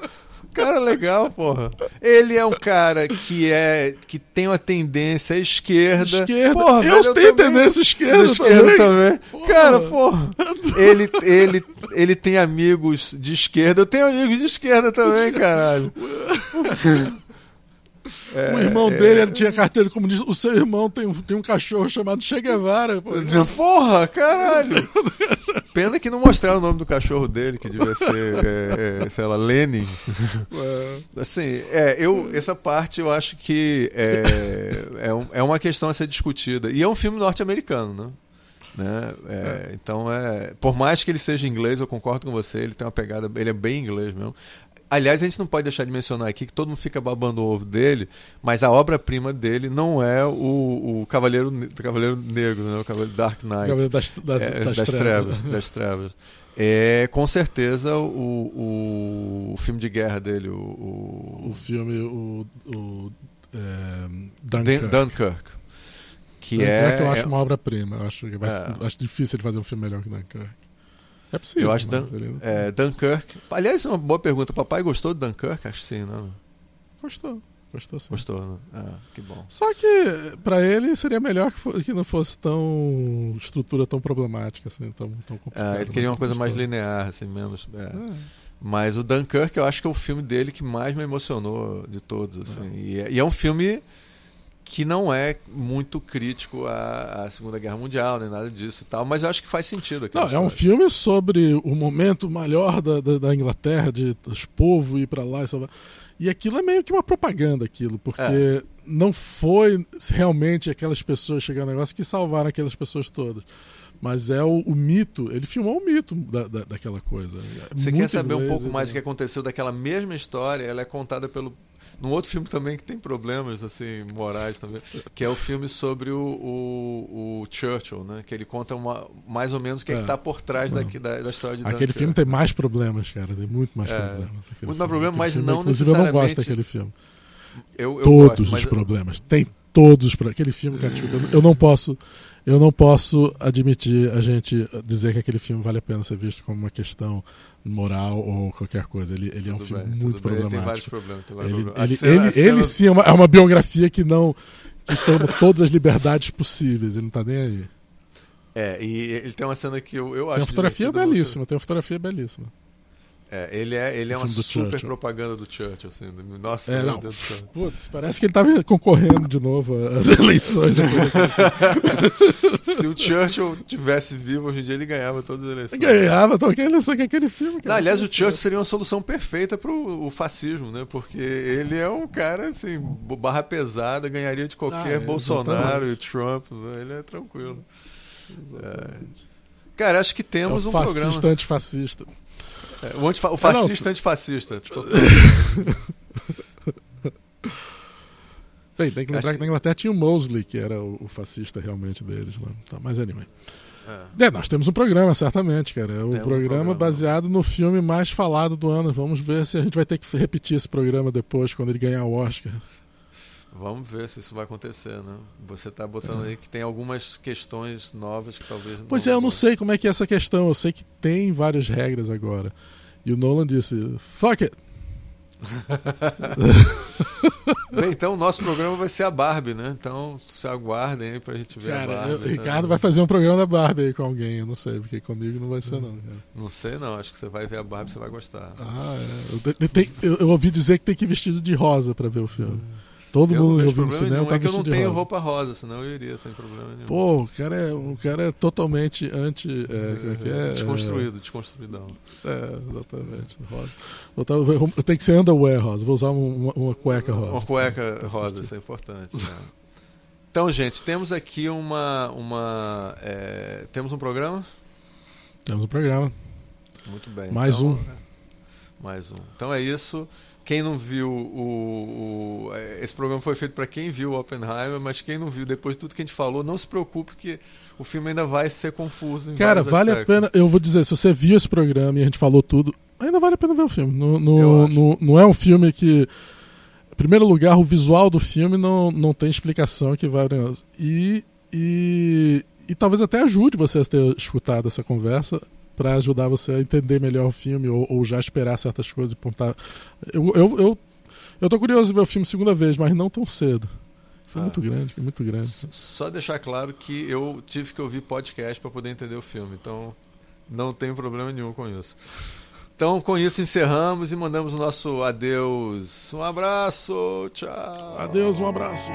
Cara legal, porra. Ele é um cara que é que tem uma tendência à esquerda. Esquerda. Porra, eu velho, tenho eu tendência esquerda, esquerda também. também. Cara, porra. Ele, ele, ele tem amigos de esquerda. Eu tenho amigos de esquerda também, caralho. É, o irmão é... dele tinha carteira comunista. O seu irmão tem um, tem um cachorro chamado Che Guevara. Porra, caralho! Pena que não mostraram o nome do cachorro dele, que devia ser, é, é, sei lá, Lenin. É. Assim, é, eu, essa parte eu acho que é, é, um, é uma questão a ser discutida. E é um filme norte-americano, né? Né? É, é. Então é, por mais que ele seja inglês, eu concordo com você. Ele tem uma pegada, ele é bem inglês mesmo. Aliás, a gente não pode deixar de mencionar aqui que todo mundo fica babando o ovo dele, mas a obra-prima dele não é o, o Cavaleiro, Cavaleiro Negro, né? o Cavaleiro Dark Knight. Cavaleiro das, das, é, das, das trevas. das trevas. É com certeza o, o, o, filme de guerra dele. O, o, o filme, o, o é, Dunkirk. Dunkirk. Que Dunkirk é, eu acho uma obra-prima. Acho, é. acho difícil ele fazer um filme melhor que Dunkirk. É possível. Eu acho Dan é, Dunkirk. Aliás, é uma boa pergunta. Papai gostou de Dunkirk? Acho que sim, não? Né? Gostou. Gostou sim. Gostou, né? Ah, que bom. Só que para ele seria melhor que, que, não fosse tão estrutura tão problemática, assim, tão, tão complicada. Ah, ele queria uma coisa mais linear, assim, menos. É. Mas o Dunkirk eu acho que é o filme dele que mais me emocionou de todos. Assim. É. E, é, e, é um filme que não é muito crítico à, à, Segunda Guerra Mundial, nem nada disso e tal, mas eu acho que faz sentido. Não, é um filme sobre o momento melhor da, da, da Inglaterra, de os povos ir para lá e salvar. E aquilo é meio que uma propaganda, aquilo, porque é. não foi realmente aquelas pessoas chegando ao negócio que salvaram aquelas pessoas todas. Mas é o, o, mito, ele filmou o mito da, da daquela coisa. É Você quer saber inglês, um pouco mais do que aconteceu daquela mesma história? Ela é contada pelo num outro filme também que tem problemas assim morais também, que é o filme sobre o, o, o Churchill, né? Que ele conta uma, mais ou menos o que é, está por trás daqui, da, da, história de Aquele filme tem mais problemas, cara, tem muito mais é, problemas. Muito mais problemas, mas filme, não inclusive necessariamente. eu não gosto daquele filme. Eu, eu Todos gosto, os problemas, tem todos os problemas. Aquele filme, cara, eu não posso eu não posso admitir a gente dizer que aquele filme vale a pena ser visto como uma questão moral ou qualquer coisa. Ele, ele é um bem, filme muito problemático. Ele tem vários ele. Ele, cena, ele, cena... ele, sim é uma, é uma, biografia que não que toma todas as liberdades possíveis. Ele não está nem aí. É, e ele tem uma cena que eu, eu acho. Tem uma fotografia belíssima, você... tem uma fotografia belíssima. É, ele é, ele é uma super Churchill. propaganda do Churchill, assim. Nossa, é, meu Deus do céu. Putz, parece que ele estava concorrendo de novo às eleições. Se o Churchill tivesse vivo hoje em dia, ele ganhava todas as eleições. Ganhava qualquer eleição que aquele filme. Não, aliás, o Churchill seria uma solução perfeita para o fascismo, né? Porque ele é um cara, assim, barra pesada, ganharia de qualquer ah, é, Bolsonaro e Trump, né? ele é tranquilo. É. Cara, acho que temos é um fascista, programa. Antifascista. É, o, antifa o fascista é, antifascista. Tipo... Bem, tem que lembrar que na Inglaterra tinha o Mosley, que era o, o fascista realmente deles lá. Tá, mas anyway. É. é. nós temos um programa, certamente, cara. É o programa, um programa baseado no filme mais falado do ano. Vamos ver se a gente vai ter que repetir esse programa depois, quando ele ganhar o Oscar. Vamos ver se isso vai acontecer, né? Você está botando é. aí que tem algumas questões novas que talvez. Pois é, eu não sei como é que é essa questão. Eu sei que tem várias regras agora. E o Nolan disse: fuck it! Bem, então o nosso programa vai ser a Barbie, né? Então se aguardem aí pra gente ver cara, a Barbie. O Ricardo vai fazer um programa da Barbie aí com alguém, eu não sei, porque comigo não vai ser não. Cara. Não sei não, acho que você vai ver a Barbie, você vai gostar. Ah, é. eu, eu, eu, ouvi dizer que tem que ir vestido de rosa para ver o filme. Hum. Todo eu mundo ouvindo cinema nenhum. tá é que eu não tenho rosa. roupa rosa, senão eu iria sem problema nenhum. Pô, o cara é, o cara é totalmente anti. É, é, é, desconstruído, é, desconstruidão. É, exatamente. Rosa. Eu, eu tenho que ser underwear rosa, vou usar uma, uma cueca rosa. Uma cueca rosa, isso é importante. Né? Então, gente, temos aqui uma. uma é, temos um programa? Temos um programa. Muito bem. Mais então, um. Mais um. Então é isso. Quem não viu o, o esse programa foi feito para quem viu o Oppenheimer, mas quem não viu depois de tudo que a gente falou, não se preocupe que o filme ainda vai ser confuso. Cara, vale aspectos. a pena. Eu vou dizer, se você viu esse programa e a gente falou tudo, ainda vale a pena ver o filme. No, no, no, não é um filme que em primeiro lugar, o visual do filme não, não tem explicação que vai. E, e, e talvez até ajude você a ter escutado essa conversa para ajudar você a entender melhor o filme ou, ou já esperar certas coisas e pontar. Eu, eu, eu, eu tô curioso de ver o filme segunda vez, mas não tão cedo. Foi ah, muito grande, foi muito grande. Só deixar claro que eu tive que ouvir podcast para poder entender o filme, então não tenho problema nenhum com isso. Então, com isso, encerramos e mandamos o nosso adeus. Um abraço, tchau. Adeus, um abraço.